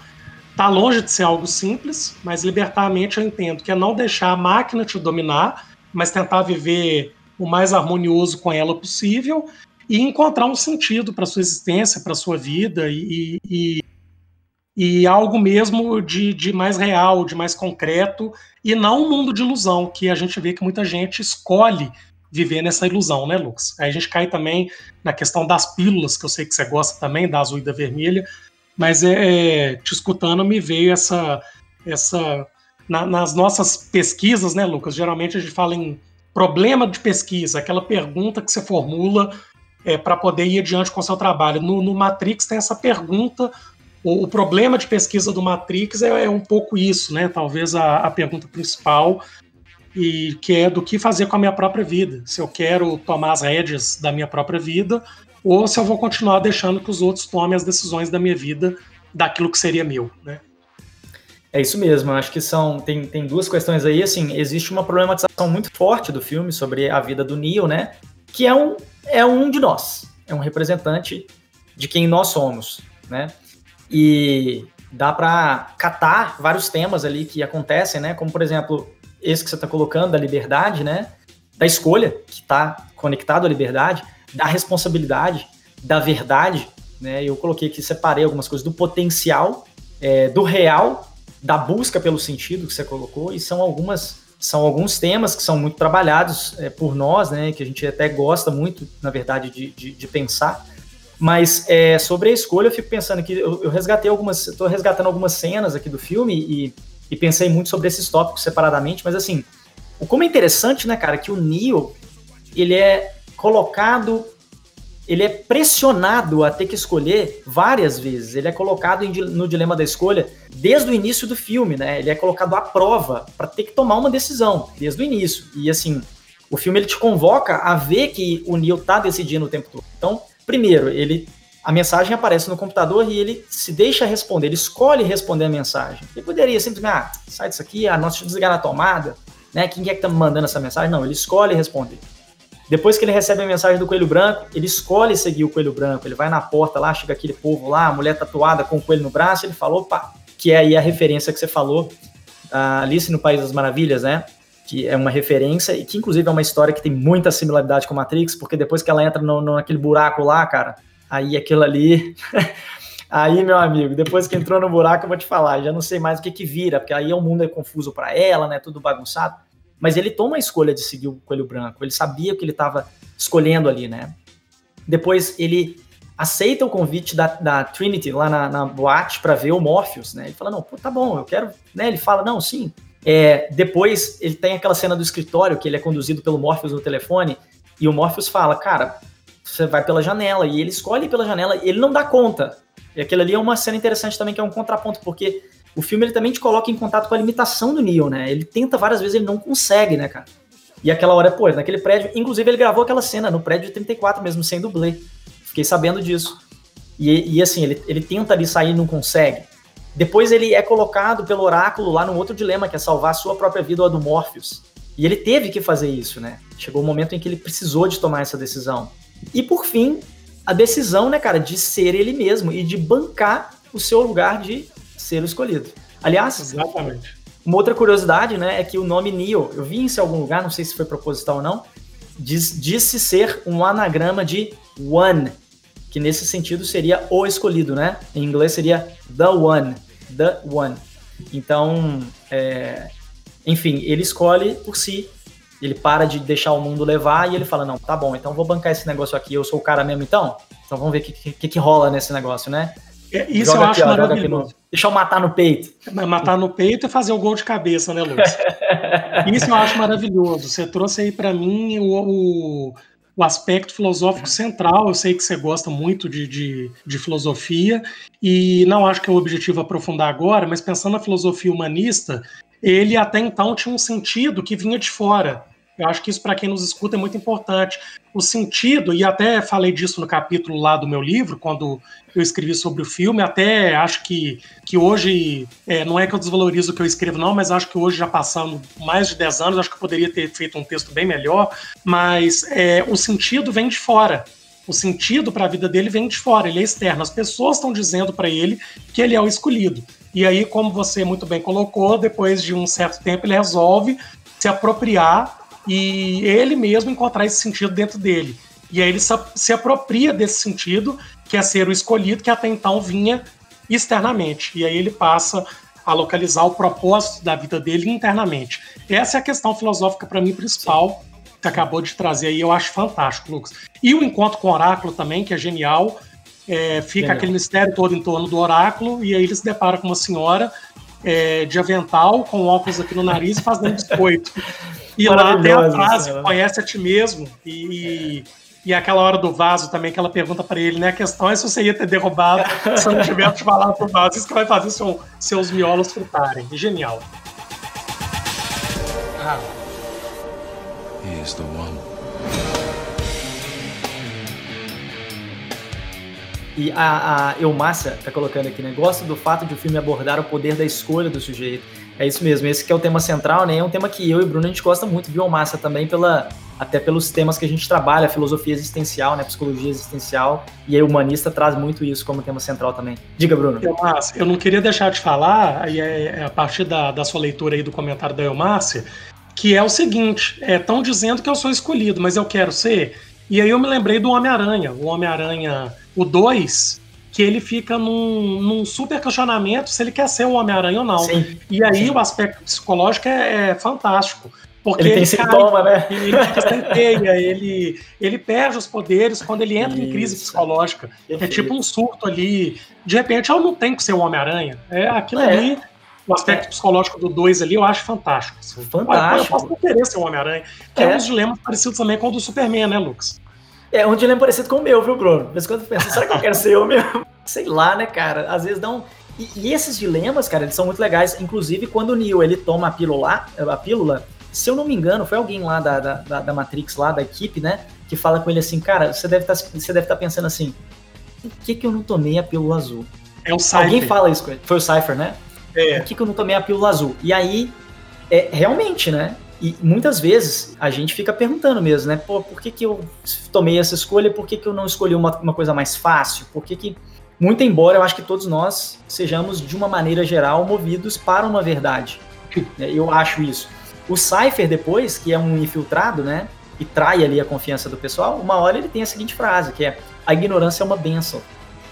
tá longe de ser algo simples, mas libertar a mente eu entendo que é não deixar a máquina te dominar, mas tentar viver o mais harmonioso com ela possível e encontrar um sentido para sua existência, para sua vida e, e, e algo mesmo de, de, mais real, de mais concreto e não um mundo de ilusão que a gente vê que muita gente escolhe viver nessa ilusão, né, Lucas? Aí a gente cai também na questão das pílulas, que eu sei que você gosta também, da azul e da vermelha, mas é, é te escutando me veio essa essa na, nas nossas pesquisas, né, Lucas? Geralmente a gente fala em problema de pesquisa, aquela pergunta que você formula é, para poder ir adiante com o seu trabalho. No, no Matrix tem essa pergunta. O, o, problema de pesquisa do Matrix é, é, um pouco isso, né? Talvez a, a pergunta principal e que é do que fazer com a minha própria vida. Se eu quero tomar as rédeas da minha própria vida ou se eu vou continuar deixando que os outros tomem as decisões da minha vida daquilo que seria meu, né? É isso mesmo, acho que são tem, tem duas questões aí, assim, existe uma problematização muito forte do filme sobre a vida do Neo, né? Que é um é um de nós, é um representante de quem nós somos, né? E dá para catar vários temas ali que acontecem, né? Como por exemplo, esse que você está colocando da liberdade, né? Da escolha, que está conectado à liberdade, da responsabilidade, da verdade, né? Eu coloquei aqui, separei algumas coisas do potencial, é, do real, da busca pelo sentido que você colocou, e são algumas são alguns temas que são muito trabalhados é, por nós, né? Que a gente até gosta muito, na verdade, de, de, de pensar. Mas é, sobre a escolha, eu fico pensando que eu, eu resgatei algumas, estou resgatando algumas cenas aqui do filme e, e pensei muito sobre esses tópicos separadamente, mas assim, o como é interessante, né, cara, que o Neo, ele é colocado, ele é pressionado a ter que escolher várias vezes. Ele é colocado no dilema da escolha desde o início do filme, né? Ele é colocado à prova para ter que tomar uma decisão desde o início. E assim, o filme ele te convoca a ver que o Neo tá decidindo o tempo todo. Então, primeiro, ele a mensagem aparece no computador e ele se deixa responder, ele escolhe responder a mensagem. Ele poderia simplesmente, ah, sai disso aqui, ah, nossa, desligar na tomada, né? Quem é que tá mandando essa mensagem? Não, ele escolhe responder. Depois que ele recebe a mensagem do Coelho Branco, ele escolhe seguir o Coelho Branco. Ele vai na porta lá, chega aquele povo lá, a mulher tatuada com o coelho no braço, ele falou, opa, que é aí a referência que você falou, a Alice no País das Maravilhas, né? Que é uma referência e que, inclusive, é uma história que tem muita similaridade com Matrix, porque depois que ela entra no, no naquele buraco lá, cara, aí aquilo ali. aí, meu amigo, depois que entrou no buraco, eu vou te falar, já não sei mais o que que vira, porque aí o mundo é confuso para ela, né? Tudo bagunçado mas ele toma a escolha de seguir o Coelho Branco, ele sabia o que ele estava escolhendo ali, né? Depois ele aceita o convite da, da Trinity lá na, na boate para ver o Morpheus, né? Ele fala, não, pô, tá bom, eu quero, né? Ele fala, não, sim. É, depois ele tem aquela cena do escritório que ele é conduzido pelo Morpheus no telefone e o Morpheus fala, cara, você vai pela janela e ele escolhe pela janela ele não dá conta. E aquilo ali é uma cena interessante também que é um contraponto porque o filme ele também te coloca em contato com a limitação do Neo, né? Ele tenta várias vezes, ele não consegue, né, cara? E aquela hora, pô, naquele prédio, inclusive ele gravou aquela cena no prédio de 34 mesmo, sem dublê. Fiquei sabendo disso. E, e assim, ele, ele tenta ali sair e não consegue. Depois ele é colocado pelo oráculo lá num outro dilema, que é salvar a sua própria vida ou a do Morpheus. E ele teve que fazer isso, né? Chegou o um momento em que ele precisou de tomar essa decisão. E por fim, a decisão, né, cara, de ser ele mesmo e de bancar o seu lugar de ser o escolhido. Aliás, Exatamente. uma outra curiosidade, né, é que o nome Neo, eu vi isso em algum lugar, não sei se foi proposital ou não, diz, disse ser um anagrama de one, que nesse sentido seria o escolhido, né? Em inglês seria the one, the one. Então, é, enfim, ele escolhe por si, ele para de deixar o mundo levar e ele fala, não, tá bom, então vou bancar esse negócio aqui, eu sou o cara mesmo então? Então vamos ver o que, que, que, rola nesse negócio, né? É, isso joga eu acho aqui, maravilhoso. Deixa eu matar no peito. Matar no peito e fazer o gol de cabeça, né, Lúcio? Isso eu acho maravilhoso. Você trouxe aí para mim o, o, o, aspecto filosófico central. Eu sei que você gosta muito de, de, de, filosofia, e não acho que é o objetivo aprofundar agora, mas pensando na filosofia humanista, ele até então tinha um sentido que vinha de fora. Eu acho que isso, para quem nos escuta, é muito importante. O sentido, e até falei disso no capítulo lá do meu livro, quando eu escrevi sobre o filme, até acho que, que hoje, é, não é que eu desvalorizo o que eu escrevo, não, mas acho que hoje, já passando mais de 10 anos, acho que eu poderia ter feito um texto bem melhor, mas é, o sentido vem de fora. O sentido para a vida dele vem de fora, ele é externo. As pessoas estão dizendo para ele que ele é o escolhido. E aí, como você muito bem colocou, depois de um certo tempo, ele resolve se apropriar e ele mesmo encontrar esse sentido dentro dele. E aí ele se apropria desse sentido, que é ser o escolhido, que até então vinha externamente. E aí ele passa a localizar o propósito da vida dele internamente. Essa é a questão filosófica para mim principal que acabou de trazer aí, eu acho fantástico, Lucas. E o encontro com o oráculo também, que é genial. É, fica genial. aquele mistério todo em torno do oráculo, e aí ele se depara com uma senhora é, de avental, com óculos aqui no nariz, fazendo biscoito. E lá tem a frase, conhece a ti mesmo. E, e aquela hora do vaso também, que ela pergunta para ele, né? A questão é se você ia ter derrubado se eu não tivesse falado pro vaso. Isso que vai fazer seu, seus miolos fritarem. Genial. Ah, He is the one. E a, a Eumácia tá colocando aqui, né? Gosto do fato de o filme abordar o poder da escolha do sujeito. É isso mesmo, esse que é o tema central, né? É um tema que eu e Bruno a gente gosta muito Eumácia também, pela, até pelos temas que a gente trabalha, filosofia existencial, né? Psicologia existencial. E aí o humanista traz muito isso como tema central também. Diga, Bruno. Eumácia, eu não queria deixar de falar, e é, é a partir da, da sua leitura aí do comentário da Eumácia, que é o seguinte: estão é, dizendo que eu sou escolhido, mas eu quero ser. E aí eu me lembrei do Homem-Aranha. O Homem-Aranha, o 2, que ele fica num, num, super questionamento se ele quer ser o Homem-Aranha ou não. Sim, e aí sim. o aspecto psicológico é, é fantástico. Porque ele tem sintoma, né? Ele fica sem teia, ele, ele perde os poderes quando ele entra Isso. em crise psicológica. É tipo um surto ali. De repente, eu não tenho que ser o Homem-Aranha. É aquilo é. ali o aspecto é. psicológico do 2 ali eu acho fantástico. Assim. Fantástico. Eu posso não querer ser o Homem-Aranha. Que é. é uns dilemas parecidos também com o do Superman, né, Lucas? É um dilema parecido com o meu, viu, Bruno? Mas quando eu penso, será que eu quero ser eu mesmo? Sei lá, né, cara? Às vezes um. E, e, esses dilemas, cara, eles são muito legais. Inclusive, quando o Neo ele toma a pílula, a pílula, se eu não me engano, foi alguém lá da, da, da Matrix, lá da equipe, né? Que fala com ele assim, cara, você deve tá, estar tá pensando assim, por que, que eu não tomei a pílula azul? É o Cypher. Alguém fala isso com ele. Foi o Cypher, né? É. Por que, que eu não tomei a pílula azul? E aí, é, realmente, né? E muitas vezes a gente fica perguntando mesmo, né? Pô, por que, que eu tomei essa escolha? Por que, que eu não escolhi uma, uma coisa mais fácil? Por que, que. Muito embora eu acho que todos nós sejamos, de uma maneira geral, movidos para uma verdade. Né? Eu acho isso. O Cypher, depois, que é um infiltrado, né? E trai ali a confiança do pessoal, uma hora ele tem a seguinte frase, que é a ignorância é uma benção.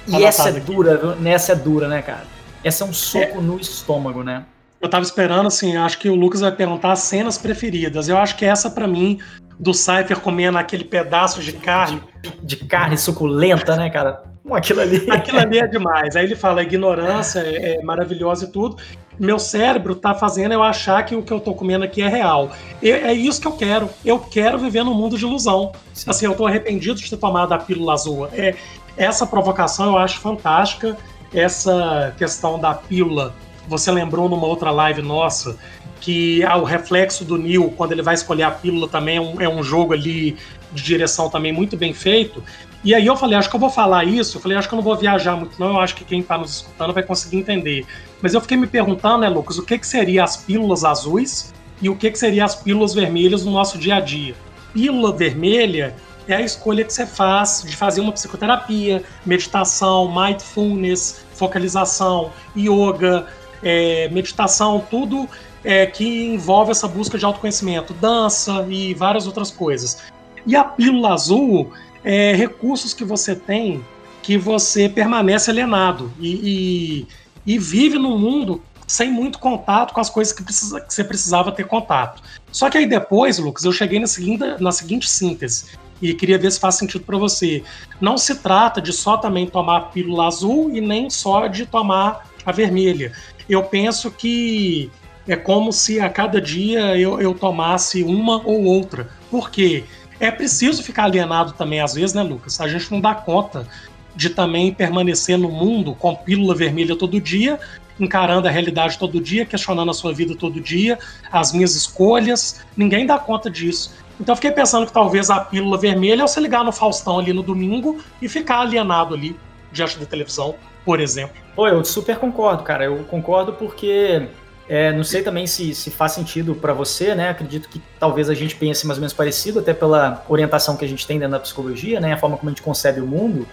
E tá essa é dura, nessa é dura, né, cara? Essa é um soco é. no estômago, né? Eu tava esperando, assim, acho que o Lucas vai perguntar as cenas preferidas. Eu acho que essa, para mim, do Cypher comendo aquele pedaço de carne. De, de carne suculenta, né, cara? Aquilo ali. Aquilo ali é demais. Aí ele fala: a ignorância é, é maravilhosa e tudo. Meu cérebro tá fazendo eu achar que o que eu tô comendo aqui é real. E, é isso que eu quero. Eu quero viver num mundo de ilusão. Sim. Assim, eu tô arrependido de ter tomado a pílula azul. É, essa provocação eu acho fantástica. Essa questão da pílula você lembrou numa outra live nossa que ah, o reflexo do Neil, quando ele vai escolher a pílula, também é um, é um jogo ali de direção também muito bem feito. E aí eu falei, acho que eu vou falar isso. Eu falei, acho que eu não vou viajar muito, não. Eu acho que quem está nos escutando vai conseguir entender. Mas eu fiquei me perguntando, né, Lucas, o que, que seria as pílulas azuis e o que, que seria as pílulas vermelhas no nosso dia a dia. Pílula vermelha é a escolha que você faz de fazer uma psicoterapia, meditação, mindfulness, focalização, yoga, é, meditação, tudo é, que envolve essa busca de autoconhecimento, dança e várias outras coisas. E a pílula azul é recursos que você tem que você permanece alienado e, e, e vive num mundo sem muito contato com as coisas que, precisa, que, você precisava ter contato. Só que aí depois, Lucas, eu cheguei na seguinte, na seguinte síntese e queria ver se faz sentido para você. Não se trata de só também tomar a pílula azul e nem só de tomar a vermelha eu penso que é como se a cada dia eu, eu tomasse uma ou outra. Por quê? É preciso ficar alienado também, às vezes, né, Lucas? A gente não dá conta de também permanecer no mundo com pílula vermelha todo dia, encarando a realidade todo dia, questionando a sua vida todo dia, as minhas escolhas. Ninguém dá conta disso. Então eu fiquei pensando que talvez a pílula vermelha é você ligar no Faustão ali no domingo e ficar alienado ali diante da televisão, por exemplo. Pô, eu super concordo, cara. Eu concordo porque é, não sei também se, se faz sentido para você, né? Acredito que talvez a gente pense mais ou menos parecido, até pela orientação que a gente tem dentro da psicologia, né? A forma como a gente concebe o mundo.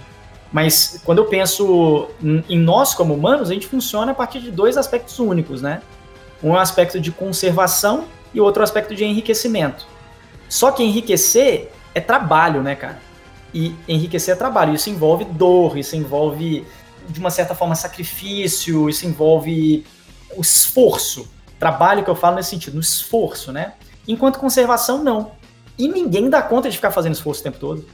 Mas quando eu penso em nós como humanos, a gente funciona a partir de dois aspectos únicos, né? Um aspecto de conservação e outro aspecto de enriquecimento. Só que enriquecer é trabalho, né, cara? E enriquecer é trabalho. Isso envolve dor, isso envolve de uma certa forma, sacrifício, isso envolve o esforço. Trabalho que eu falo nesse sentido, no esforço, né? Enquanto conservação, não. E ninguém dá conta de ficar fazendo esforço o tempo todo.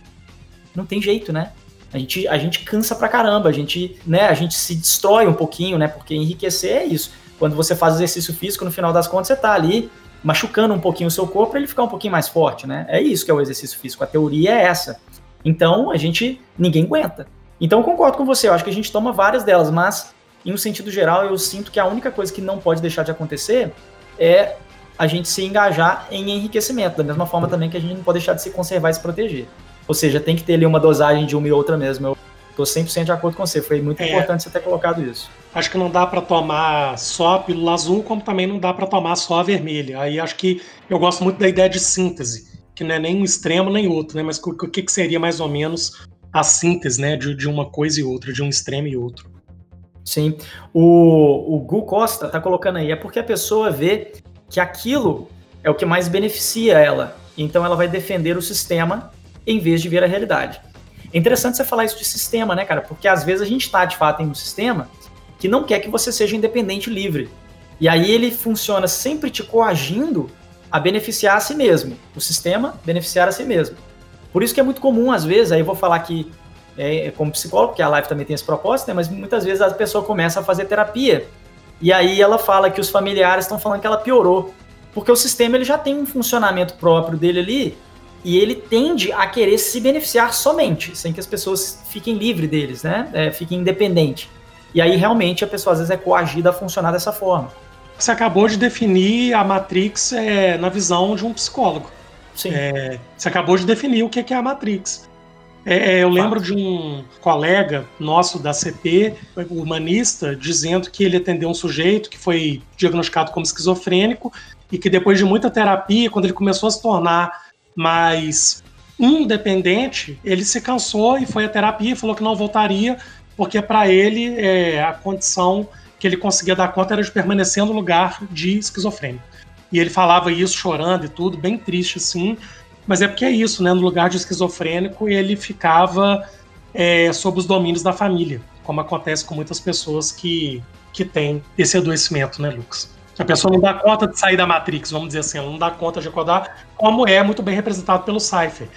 Não tem jeito, né? A gente, a gente cansa pra caramba, a gente, né, a gente se destrói um pouquinho, né? Porque enriquecer é isso. Quando você faz exercício físico, no final das contas, você tá ali machucando um pouquinho o seu corpo para ele ficar um pouquinho mais forte, né? É isso que é o exercício físico. A teoria é essa. Então, a gente, ninguém aguenta. Então eu concordo com você, eu acho que a gente toma várias delas, mas em um sentido geral eu sinto que a única coisa que não pode deixar de acontecer é a gente se engajar em enriquecimento, da mesma forma também que a gente não pode deixar de se conservar e se proteger. Ou seja, tem que ter ali uma dosagem de uma e outra mesmo. Eu tô 100% de acordo com você, foi muito é. importante você ter colocado isso. Acho que não dá para tomar só a pílula azul, como também não dá para tomar só a vermelha. Aí acho que eu gosto muito da ideia de síntese, que não é nem um extremo nem outro, né? Mas o que, que seria mais ou menos a síntese, né, de, de uma coisa e outra, de um extremo e outro. Sim. O, o Gu Costa tá colocando aí, é porque a pessoa vê que aquilo é o que mais beneficia ela. Então ela vai defender o sistema em vez de ver a realidade. É interessante você falar isso de sistema, né, cara? Porque às vezes a gente está de fato em um sistema que não quer que você seja independente e livre. E aí ele funciona sempre te coagindo a beneficiar a si mesmo. O sistema beneficiar a si mesmo. Por isso que é muito comum, às vezes, aí eu vou falar aqui é, é, como psicólogo, porque a live também tem esse propósito, né? mas muitas vezes a pessoa começa a fazer terapia e aí ela fala que os familiares estão falando que ela piorou, porque o sistema ele já tem um funcionamento próprio dele ali e ele tende a querer se beneficiar somente, sem que as pessoas fiquem livres deles, né? É, fiquem independentes. E aí realmente a pessoa às vezes é coagida a funcionar dessa forma. Você acabou de definir a Matrix é, na visão de um psicólogo. Sim. É, você acabou de definir o que é a Matrix. É, é, eu lembro de um colega nosso da CP, humanista, dizendo que ele atendeu um sujeito que foi diagnosticado como esquizofrênico e que depois de muita terapia, quando ele começou a se tornar mais independente, ele se cansou e foi à terapia e falou que não voltaria, porque para ele é, a condição que ele conseguia dar conta era de permanecer no lugar de esquizofrênico. E ele falava isso chorando e tudo, bem triste assim. Mas é porque é isso, né? No lugar de esquizofrênico, ele ficava é, sob os domínios da família, como acontece com muitas pessoas que, que têm esse adoecimento, né, Lucas? A pessoa não dá conta de sair da Matrix, vamos dizer assim, ela não dá conta de acordar, como é muito bem representado pelo Cypher.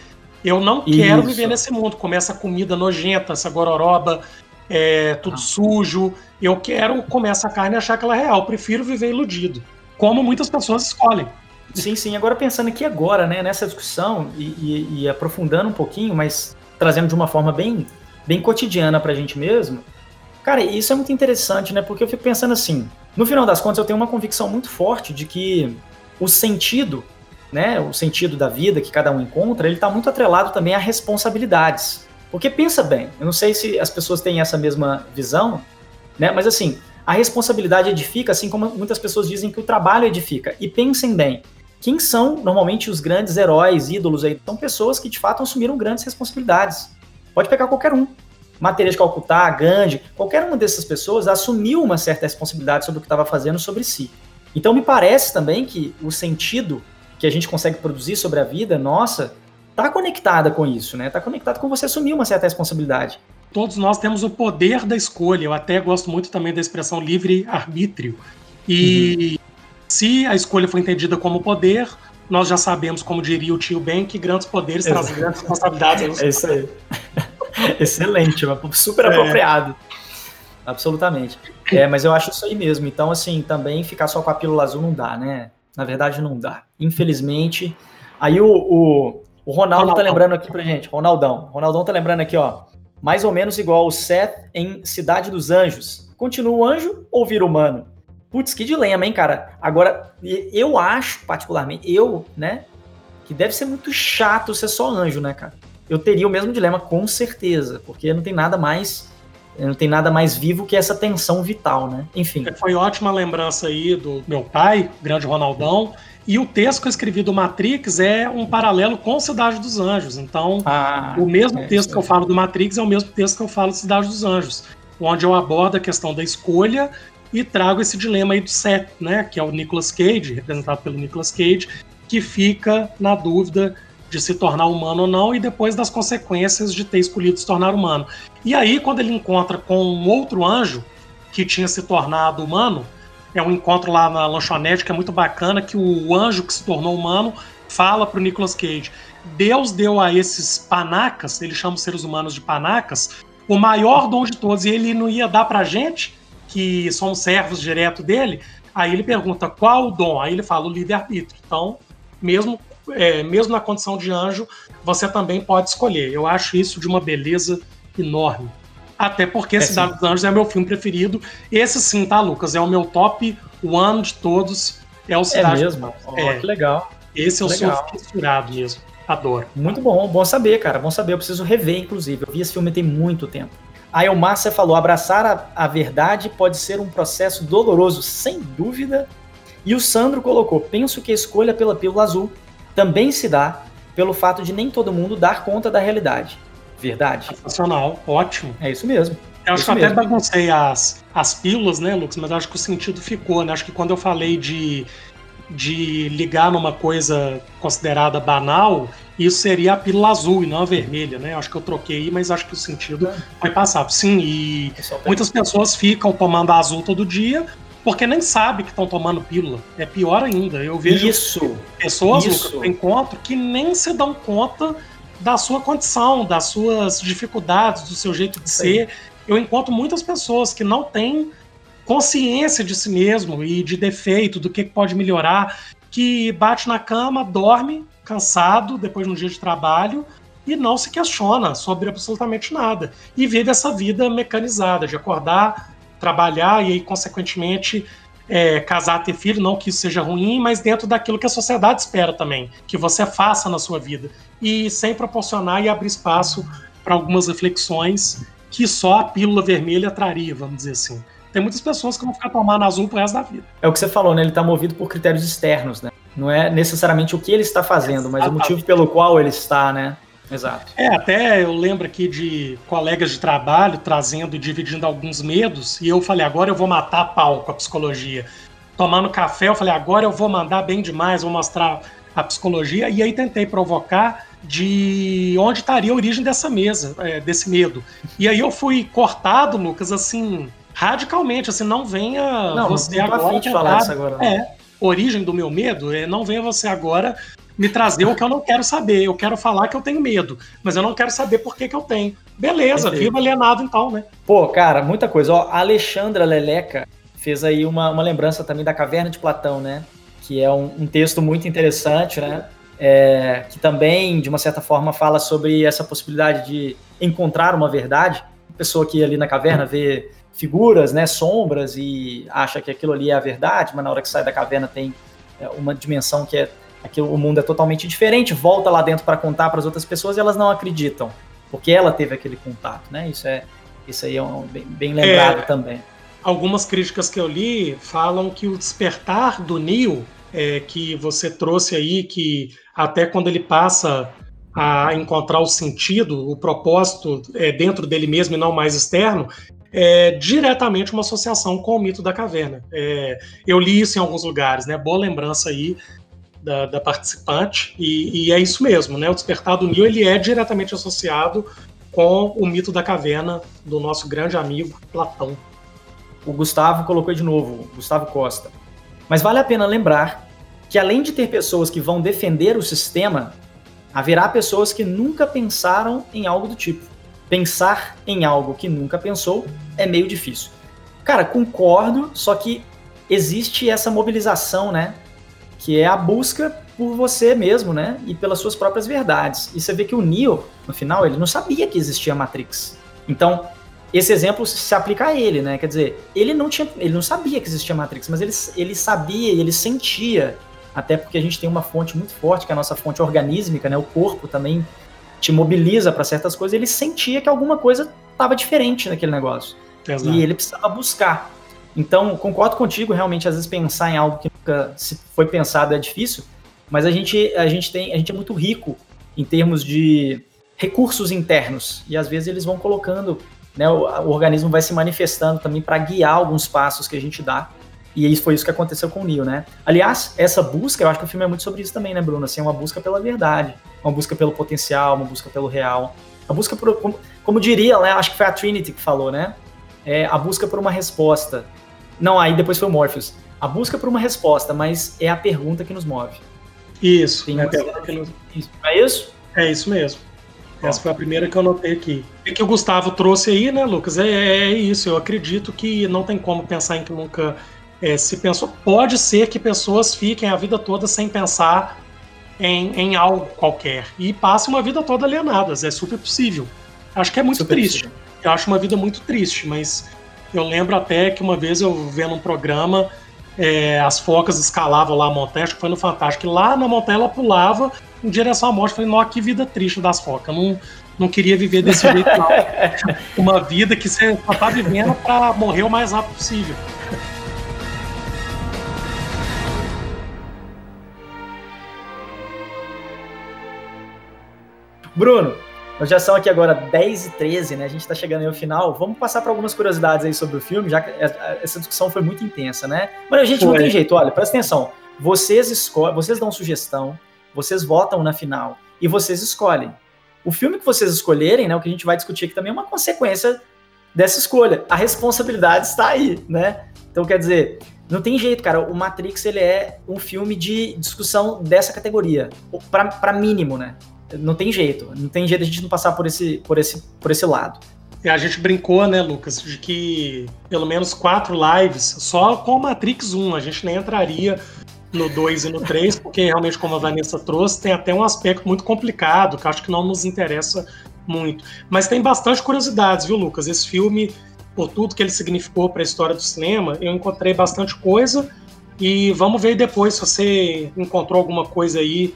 Eu não Isso. quero viver nesse mundo, comer essa comida nojenta, essa gororoba, é, tudo ah. sujo. Eu quero comer essa carne e achar que ela é real. Eu prefiro viver iludido como muitas pessoas escolhem. Sim, sim. Agora pensando aqui agora, né, nessa discussão e, e, e aprofundando um pouquinho, mas trazendo de uma forma bem, bem cotidiana pra gente mesmo, cara, isso é muito interessante, né? Porque eu fico pensando assim, no final das contas eu tenho uma convicção muito forte de que o sentido, né, o sentido da vida que cada um encontra, ele está muito atrelado também a responsabilidades. Porque pensa bem, eu não sei se as pessoas têm essa mesma visão, né? Mas assim, a responsabilidade edifica, assim como muitas pessoas dizem que o trabalho edifica. E pensem bem, quem são normalmente os grandes heróis, ídolos aí? São pessoas que de fato assumiram grandes responsabilidades. Pode pegar qualquer um. Matheus de Calcutá, Gandhi, qualquer uma dessas pessoas assumiu uma certa responsabilidade sobre o que estava fazendo sobre si. Então me parece também que o sentido que a gente consegue produzir sobre a vida nossa está conectada com isso, né? Está conectado com você assumir uma certa responsabilidade todos nós temos o poder da escolha. Eu até gosto muito também da expressão livre-arbítrio. E uhum. Se a escolha for entendida como poder, nós já sabemos, como diria o tio Ben, que grandes poderes Exato. trazem grandes responsabilidades. É isso aí. Excelente, super é. apropriado. Absolutamente. É, mas eu acho isso aí mesmo. Então, assim, também ficar só com a pílula azul não dá, né? Na verdade, não dá. Infelizmente. Aí o, o, o Ronaldo Ronaldão. tá lembrando aqui pra gente. Ronaldão. Ronaldão tá lembrando aqui, ó mais ou menos igual o Seth em Cidade dos Anjos. Continua o anjo ou vira humano? Putz, que dilema, hein, cara? Agora, eu acho, particularmente, eu, né, que deve ser muito chato ser só anjo, né, cara? Eu teria o mesmo dilema, com certeza, porque não tem nada mais não tem nada mais vivo que essa tensão vital, né? Enfim. Foi ótima lembrança aí do meu pai, grande Ronaldão, e o texto que eu escrevi do Matrix é um paralelo com Cidade dos Anjos. Então, ah, o mesmo é texto que eu falo do Matrix é o mesmo texto que eu falo de Cidade dos Anjos, onde eu abordo a questão da escolha e trago esse dilema aí do Seth, né, que é o Nicolas Cage, representado pelo Nicolas Cage, que fica na dúvida de se tornar humano ou não e depois das consequências de ter escolhido se tornar humano. E aí, quando ele encontra com um outro anjo que tinha se tornado humano, é um encontro lá na lanchonete que é muito bacana, que o anjo que se tornou humano fala pro Nicolas Cage. Deus deu a esses panacas, ele chama os seres humanos de panacas, o maior dom de todos, e ele não ia dar pra gente, que somos servos direto dele. Aí ele pergunta qual o dom? Aí ele fala o livre-arbítrio. Então, mesmo, é, mesmo na condição de anjo, você também pode escolher. Eu acho isso de uma beleza enorme. Até porque é Cidade sim. dos Anjos é meu filme preferido. Esse sim, tá, Lucas? É o meu top one de todos. é o Cidade é mesmo? Oh, é. Que legal. Esse eu legal. sou fissurado mesmo. Adoro. Muito bom, bom saber, cara. Bom saber. Eu preciso rever, inclusive. Eu vi esse filme tem muito tempo. A Elmárcia falou: abraçar a, a verdade pode ser um processo doloroso, sem dúvida. E o Sandro colocou: penso que a escolha pela pílula azul também se dá pelo fato de nem todo mundo dar conta da realidade. Verdade? Sensacional, ótimo. É isso mesmo. Eu acho que eu até baguncei as, as pílulas, né, Lucas? Mas acho que o sentido ficou, né? Acho que quando eu falei de, de ligar numa coisa considerada banal, isso seria a pílula azul e não a vermelha, né? Acho que eu troquei, mas acho que o sentido é. foi passado. Sim, e muitas pessoas ficam tomando a azul todo dia porque nem sabe que estão tomando pílula. É pior ainda. Eu vejo isso, pessoas isso. que eu encontro que nem se dão conta da sua condição, das suas dificuldades, do seu jeito de Sim. ser. Eu encontro muitas pessoas que não têm consciência de si mesmo e de defeito, do que pode melhorar, que bate na cama, dorme cansado depois de um dia de trabalho e não se questiona sobre absolutamente nada e vive essa vida mecanizada de acordar, trabalhar e aí consequentemente é, casar, ter filho, não que isso seja ruim, mas dentro daquilo que a sociedade espera também, que você faça na sua vida e sem proporcionar e abrir espaço para algumas reflexões que só a pílula vermelha traria, vamos dizer assim. Tem muitas pessoas que vão ficar tomando azul pro resto da vida. É o que você falou, né? Ele está movido por critérios externos, né? Não é necessariamente o que ele está fazendo, mas o motivo pelo qual ele está, né? Exato. É, até eu lembro aqui de colegas de trabalho trazendo e dividindo alguns medos, e eu falei, agora eu vou matar a pau com a psicologia. Tomando café, eu falei, agora eu vou mandar bem demais, vou mostrar a psicologia, e aí tentei provocar de onde estaria a origem dessa mesa, é, desse medo. E aí eu fui cortado, Lucas, assim, radicalmente, assim, não venha não, você não agora tentar, falar disso agora. Não. É, origem do meu medo, é, não venha você agora me trazer o que eu não quero saber. Eu quero falar que eu tenho medo, mas eu não quero saber por que, que eu tenho. Beleza, Entendi. viva alienado então, né? Pô, cara, muita coisa. Ó, a Alexandra Leleca fez aí uma, uma lembrança também da Caverna de Platão, né? Que é um, um texto muito interessante, né? é, que também, de uma certa forma, fala sobre essa possibilidade de encontrar uma verdade. A pessoa que ali na caverna vê figuras, né, sombras e acha que aquilo ali é a verdade, mas na hora que sai da caverna tem é, uma dimensão que é aquilo, o mundo é totalmente diferente, volta lá dentro para contar para as outras pessoas e elas não acreditam, porque ela teve aquele contato, né? Isso é isso aí é um, bem, bem lembrado é, também. Algumas críticas que eu li falam que o despertar do Neo é, que você trouxe aí, que até quando ele passa a encontrar o sentido, o propósito é, dentro dele mesmo e não mais externo, é diretamente uma associação com o mito da caverna. É, eu li isso em alguns lugares, né? Boa lembrança aí da, da participante, e, e, é isso mesmo, né? O despertar do Neo ele é diretamente associado com o mito da caverna do nosso grande amigo Platão. O Gustavo colocou de novo, Gustavo Costa. Mas vale a pena lembrar que além de ter pessoas que vão defender o sistema, haverá pessoas que nunca pensaram em algo do tipo. Pensar em algo que nunca pensou é meio difícil. Cara, concordo, só que existe essa mobilização, né? Que é a busca por você mesmo, né? E pelas suas próprias verdades. E você vê que o Neo, no final, ele não sabia que existia Matrix. Então, esse exemplo se aplica a ele, né? Quer dizer, ele não tinha, ele não sabia que existia Matrix, mas ele, ele sabia e ele sentia, até porque a gente tem uma fonte muito forte, que é a nossa fonte organísmica, né? O corpo também te mobiliza para certas coisas. Ele sentia que alguma coisa estava diferente naquele negócio Exato. e ele precisava buscar. Então, concordo contigo, realmente às vezes pensar em algo que nunca se foi pensado é difícil, mas a gente a gente tem a gente é muito rico em termos de recursos internos e às vezes eles vão colocando né, o, o organismo vai se manifestando também para guiar alguns passos que a gente dá. E isso foi isso que aconteceu com o Neo, né? Aliás, essa busca, eu acho que o filme é muito sobre isso também, né, Bruno? Assim, é uma busca pela verdade, uma busca pelo potencial, uma busca pelo real. A busca por, como, como diria, né, acho que foi a Trinity que falou, né? É a busca por uma resposta. Não, aí depois foi o Morpheus. A busca por uma resposta, mas é a pergunta que nos move. Isso. Tem é, que nos... isso. É isso? É isso mesmo. Essa foi a primeira que eu notei aqui. E que o Gustavo trouxe aí, né, Lucas? É, é, é isso. Eu acredito que não tem como pensar em que nunca é, se pensou. Pode ser que pessoas fiquem a vida toda sem pensar em, em algo qualquer e passem uma vida toda alienadas. É super possível. Acho que é muito super triste. Possível. Eu acho uma vida muito triste, mas eu lembro até que uma vez eu vendo um programa é, as focas escalavam lá a montanha, acho que foi no Fantástico, e lá na montanha ela pulava em direção à morte. Eu falei, nossa, que vida triste das focas. Não, não queria viver desse jeito, não. Uma vida que você só tá vivendo para morrer o mais rápido possível. Bruno, nós já são aqui agora 10 e 13, né? A gente tá chegando aí ao final. Vamos passar para algumas curiosidades aí sobre o filme, já que essa discussão foi muito intensa, né? Mas a gente foi. não tem jeito, olha, presta atenção. Vocês escolhem, vocês dão sugestão, vocês votam na final e vocês escolhem. O filme que vocês escolherem, né? O que a gente vai discutir aqui também é uma consequência dessa escolha. A responsabilidade está aí, né? Então, quer dizer, não tem jeito, cara. O Matrix ele é um filme de discussão dessa categoria, para mínimo, né? Não tem jeito. Não tem jeito a gente não passar por esse, por esse, por esse lado. A gente brincou, né, Lucas, de que pelo menos quatro lives só com Matrix 1. A gente nem entraria no 2 e no 3, porque realmente, como a Vanessa trouxe, tem até um aspecto muito complicado, que acho que não nos interessa muito. Mas tem bastante curiosidades, viu, Lucas? Esse filme, por tudo que ele significou para a história do cinema, eu encontrei bastante coisa. E vamos ver depois se você encontrou alguma coisa aí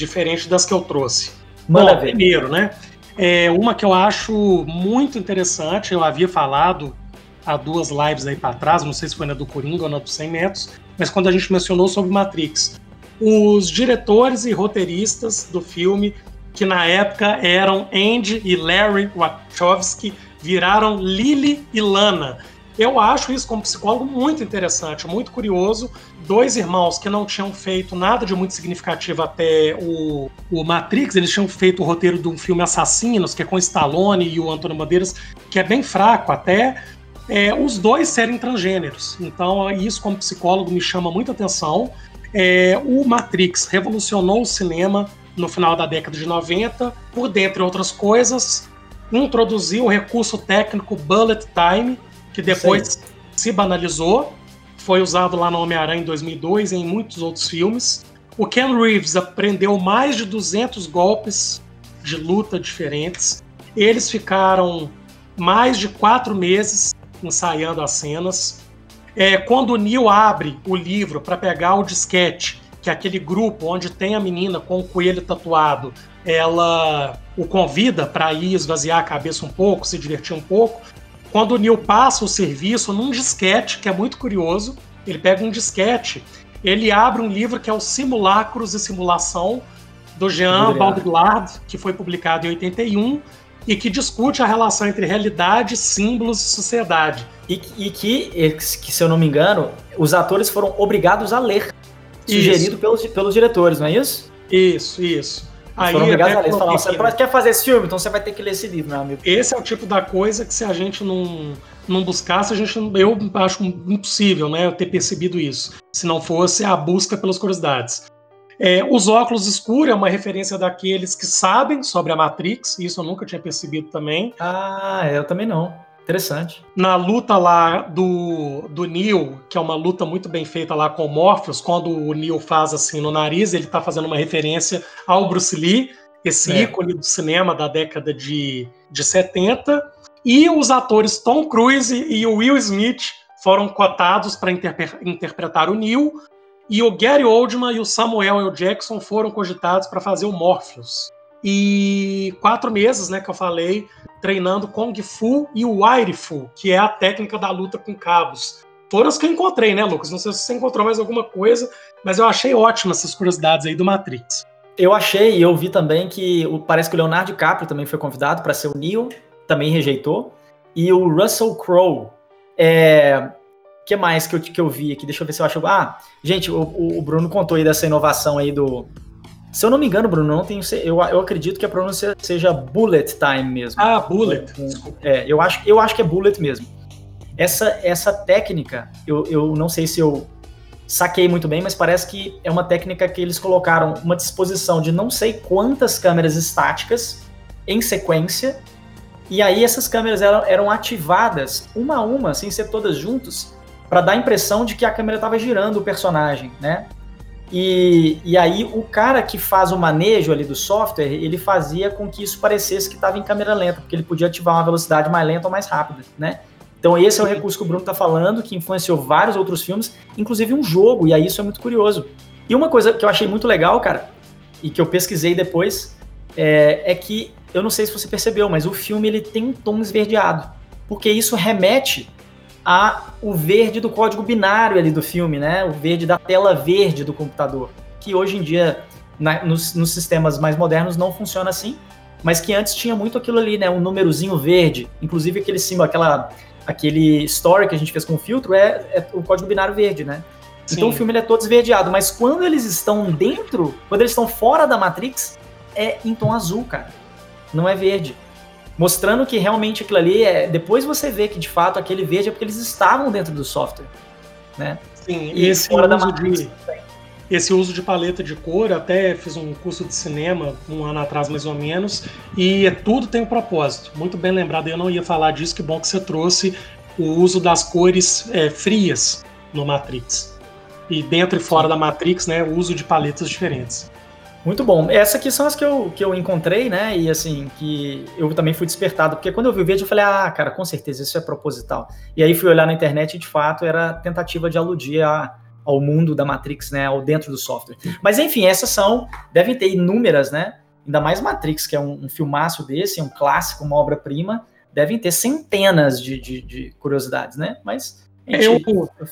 diferente das que eu trouxe. Manda Bom, primeiro, né? É uma que eu acho muito interessante, eu havia falado há duas lives aí para trás, não sei se foi na do Coringa ou na do 100 metros, mas quando a gente mencionou sobre Matrix. Os diretores e roteiristas do filme, que na época eram Andy e Larry Wachowski, viraram Lily e Lana. Eu acho isso, como psicólogo, muito interessante, muito curioso. Dois irmãos que não tinham feito nada de muito significativo até o, o Matrix, eles tinham feito o roteiro de um filme Assassinos, que é com Stallone e o Antônio Bandeiras, que é bem fraco até. É, os dois serem transgêneros. Então, isso, como psicólogo, me chama muita atenção. É, o Matrix revolucionou o cinema no final da década de 90, por dentre outras coisas, introduziu o recurso técnico Bullet Time, que depois se banalizou, foi usado lá no Homem-Aranha em 2002 e em muitos outros filmes. O Ken Reeves aprendeu mais de 200 golpes de luta diferentes. Eles ficaram mais de quatro meses ensaiando as cenas. É, quando o Neil abre o livro para pegar o disquete, que é aquele grupo onde tem a menina com o coelho tatuado, ela o convida para ir esvaziar a cabeça um pouco, se divertir um pouco. Quando o Neil passa o serviço num disquete, que é muito curioso, ele pega um disquete, ele abre um livro que é o Simulacros e Simulação, do Jean Baudrillard, que foi publicado em 81, e que discute a relação entre realidade, símbolos e sociedade. E, e que, que, se eu não me engano, os atores foram obrigados a ler, sugerido pelos, pelos diretores, não é isso? Isso, isso. Aí, foram obrigados a ler. Falaram, você quer fazer esse filme? Então você vai ter que ler esse livro, meu amigo. Esse é o tipo da coisa que se a gente não, não buscasse, a gente, eu acho impossível né, eu ter percebido isso. Se não fosse a busca pelas curiosidades. É, os óculos escuros é uma referência daqueles que sabem sobre a Matrix, isso eu nunca tinha percebido também. Ah, eu também não. Interessante. Na luta lá do, do Neo, que é uma luta muito bem feita lá com o Morpheus, quando o Neo faz assim no nariz, ele tá fazendo uma referência ao Bruce Lee, esse é. ícone do cinema da década de, de 70. E os atores Tom Cruise e o Will Smith foram cotados para interpre interpretar o Neo, e o Gary Oldman e o Samuel L. Jackson foram cogitados para fazer o Morpheus. E quatro meses, né, que eu falei, treinando Kung Fu e o Wire Fu, que é a técnica da luta com cabos. Foram as que eu encontrei, né, Lucas? Não sei se você encontrou mais alguma coisa, mas eu achei ótimas essas curiosidades aí do Matrix. Eu achei e eu vi também que parece que o Leonardo DiCaprio também foi convidado para ser o Neo, também rejeitou. E o Russell Crowe é, que mais que eu, que eu vi aqui? Deixa eu ver se eu acho. Ah, gente, o, o Bruno contou aí dessa inovação aí do. Se eu não me engano, Bruno, não tenho, eu, eu acredito que a pronúncia seja bullet time mesmo. Ah, bullet. É, eu acho, eu acho que é bullet mesmo. Essa, essa técnica, eu, eu não sei se eu saquei muito bem, mas parece que é uma técnica que eles colocaram uma disposição de não sei quantas câmeras estáticas em sequência, e aí essas câmeras eram, eram ativadas uma a uma, sem ser todas juntas, para dar a impressão de que a câmera estava girando o personagem, né? E, e aí o cara que faz o manejo ali do software, ele fazia com que isso parecesse que estava em câmera lenta, porque ele podia ativar uma velocidade mais lenta ou mais rápida, né? Então esse é o recurso que o Bruno está falando, que influenciou vários outros filmes, inclusive um jogo, e aí isso é muito curioso. E uma coisa que eu achei muito legal, cara, e que eu pesquisei depois, é, é que, eu não sei se você percebeu, mas o filme ele tem um tom esverdeado, porque isso remete a o verde do código binário ali do filme, né? O verde da tela verde do computador, que hoje em dia, na, nos, nos sistemas mais modernos, não funciona assim, mas que antes tinha muito aquilo ali, né? Um númerozinho verde, inclusive aquele símbolo, aquela aquele story que a gente fez com o filtro é, é o código binário verde, né? Sim. Então o filme é todo esverdeado, mas quando eles estão dentro, quando eles estão fora da Matrix, é em tom azul, cara. Não é verde. Mostrando que realmente aquilo ali é. Depois você vê que de fato aquele verde é porque eles estavam dentro do software. Né? Sim, e esse fora da Matrix. De esse uso de paleta de cor, até fiz um curso de cinema um ano atrás mais ou menos, e é tudo tem um propósito. Muito bem lembrado, eu não ia falar disso, que bom que você trouxe o uso das cores é, frias no Matrix. E dentro e fora da Matrix, né, o uso de paletas diferentes. Muito bom. Essas aqui são as que eu, que eu encontrei, né? E assim, que eu também fui despertado. Porque quando eu vi o vídeo, eu falei, ah, cara, com certeza, isso é proposital. E aí fui olhar na internet e, de fato, era tentativa de aludir a, ao mundo da Matrix, né, ao dentro do software. Mas enfim, essas são, devem ter inúmeras, né? Ainda mais Matrix, que é um, um filmaço desse, é um clássico, uma obra-prima, devem ter centenas de, de, de curiosidades, né? Mas eu,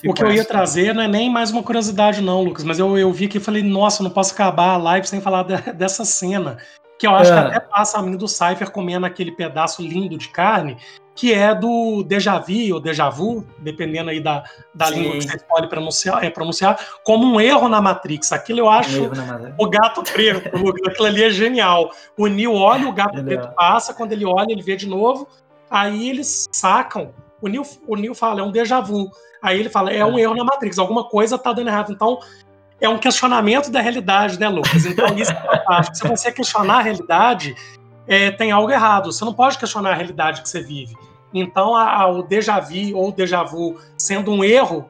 o que eu ia trazer não é nem mais uma curiosidade, não, Lucas, mas eu, eu vi que e falei, nossa, não posso acabar a live sem falar de, dessa cena. Que eu acho é. que até passa a mim do Cypher comendo aquele pedaço lindo de carne, que é do déjà vu ou déjà vu, dependendo aí da, da língua que você escolhe pronunciar, é, pronunciar, como um erro na Matrix. Aquilo eu acho o gato preto, aquilo ali é genial. O Neo olha, o gato preto passa, quando ele olha, ele vê de novo, aí eles sacam. O Neo, o Neo fala, é um déjà vu. Aí ele fala, é um é. erro na Matrix, alguma coisa tá dando errado. Então, é um questionamento da realidade, né, Lucas? Então, isso é fantástico. Se você questionar a realidade, é, tem algo errado. Você não pode questionar a realidade que você vive. Então, a, a, o déjà vu ou déjà vu sendo um erro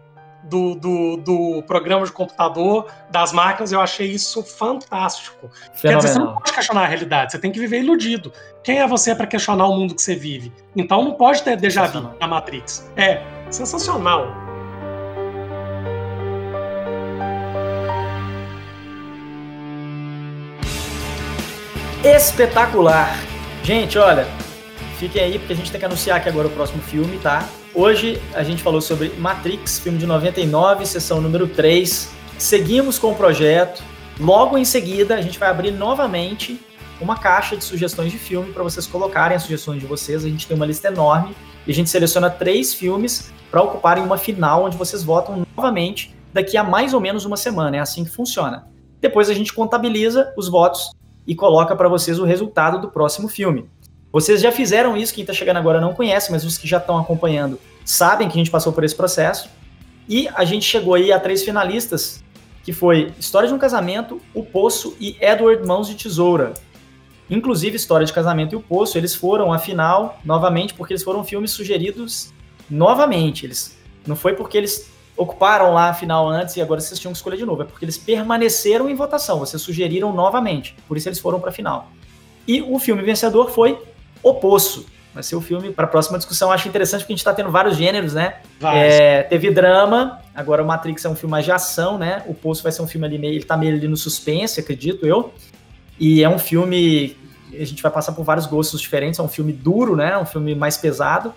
do, do, do, programa de computador, das máquinas, eu achei isso fantástico. Fenomenal. Quer dizer, você não pode questionar a realidade, você tem que viver iludido. Quem é você para questionar o mundo que você vive? Então não pode ter déjà vu na Matrix. É sensacional. Espetacular! Gente, olha, Fiquem aí, porque a gente tem que anunciar aqui agora o próximo filme, tá? Hoje a gente falou sobre Matrix, filme de 99, sessão número 3. Seguimos com o projeto. Logo em seguida, a gente vai abrir novamente uma caixa de sugestões de filme para vocês colocarem as sugestões de vocês. A gente tem uma lista enorme e a gente seleciona três filmes para ocuparem uma final onde vocês votam novamente daqui a mais ou menos uma semana. É assim que funciona. Depois a gente contabiliza os votos e coloca para vocês o resultado do próximo filme. Vocês já fizeram isso, quem está chegando agora não conhece, mas os que já estão acompanhando sabem que a gente passou por esse processo. E a gente chegou aí a três finalistas, que foi História de um Casamento, O Poço e Edward Mãos de Tesoura. Inclusive, História de Casamento e O Poço, eles foram à final novamente porque eles foram filmes sugeridos novamente. Eles não foi porque eles ocuparam lá a final antes e agora vocês tinham que escolher de novo, é porque eles permaneceram em votação, vocês sugeriram novamente, por isso eles foram para a final. E o filme vencedor foi o Poço. Vai ser o filme para a próxima discussão. Acho interessante porque a gente está tendo vários gêneros, né? É, teve drama, agora o Matrix é um filme mais de ação, né? O Poço vai ser um filme ali meio. Ele tá meio ali no suspense, acredito eu. E é um filme. A gente vai passar por vários gostos diferentes. É um filme duro, né? Um filme mais pesado,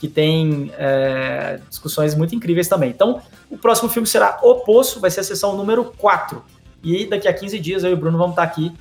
que tem é, discussões muito incríveis também. Então, o próximo filme será O Poço, vai ser a sessão número 4. E daqui a 15 dias eu e o Bruno vamos estar aqui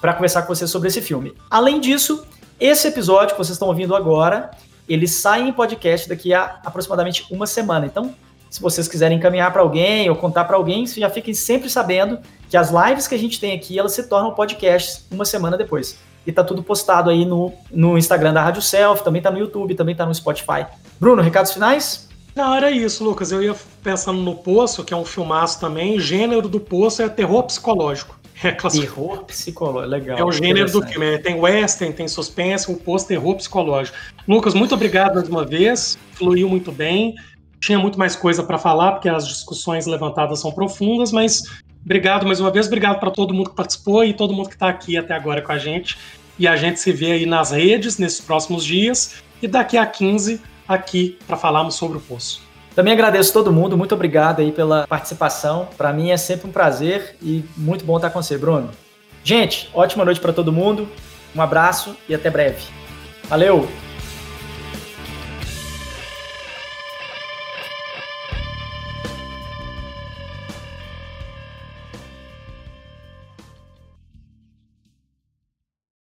para conversar com vocês sobre esse filme. Além disso, esse episódio que vocês estão ouvindo agora, ele sai em podcast daqui a aproximadamente uma semana. Então, se vocês quiserem encaminhar para alguém ou contar para alguém, já fiquem sempre sabendo que as lives que a gente tem aqui, elas se tornam podcasts uma semana depois. E tá tudo postado aí no, no Instagram da Rádio Self, também tá no YouTube, também tá no Spotify. Bruno, recados finais? Não, era isso, Lucas. Eu ia pensando no Poço, que é um filmaço também. O gênero do Poço é terror psicológico. É terror psicológico, legal. É o gênero do filme. É, tem western, tem suspense, um pós-terror psicológico. Lucas, muito obrigado mais uma vez. Fluiu muito bem. Tinha muito mais coisa para falar, porque as discussões levantadas são profundas, mas obrigado mais uma vez. Obrigado para todo mundo que participou e todo mundo que está aqui até agora com a gente. E a gente se vê aí nas redes nesses próximos dias. E daqui a 15 aqui para falarmos sobre o Poço. Também agradeço todo mundo, muito obrigado aí pela participação. Para mim é sempre um prazer e muito bom estar com você, Bruno. Gente, ótima noite para todo mundo. Um abraço e até breve. Valeu!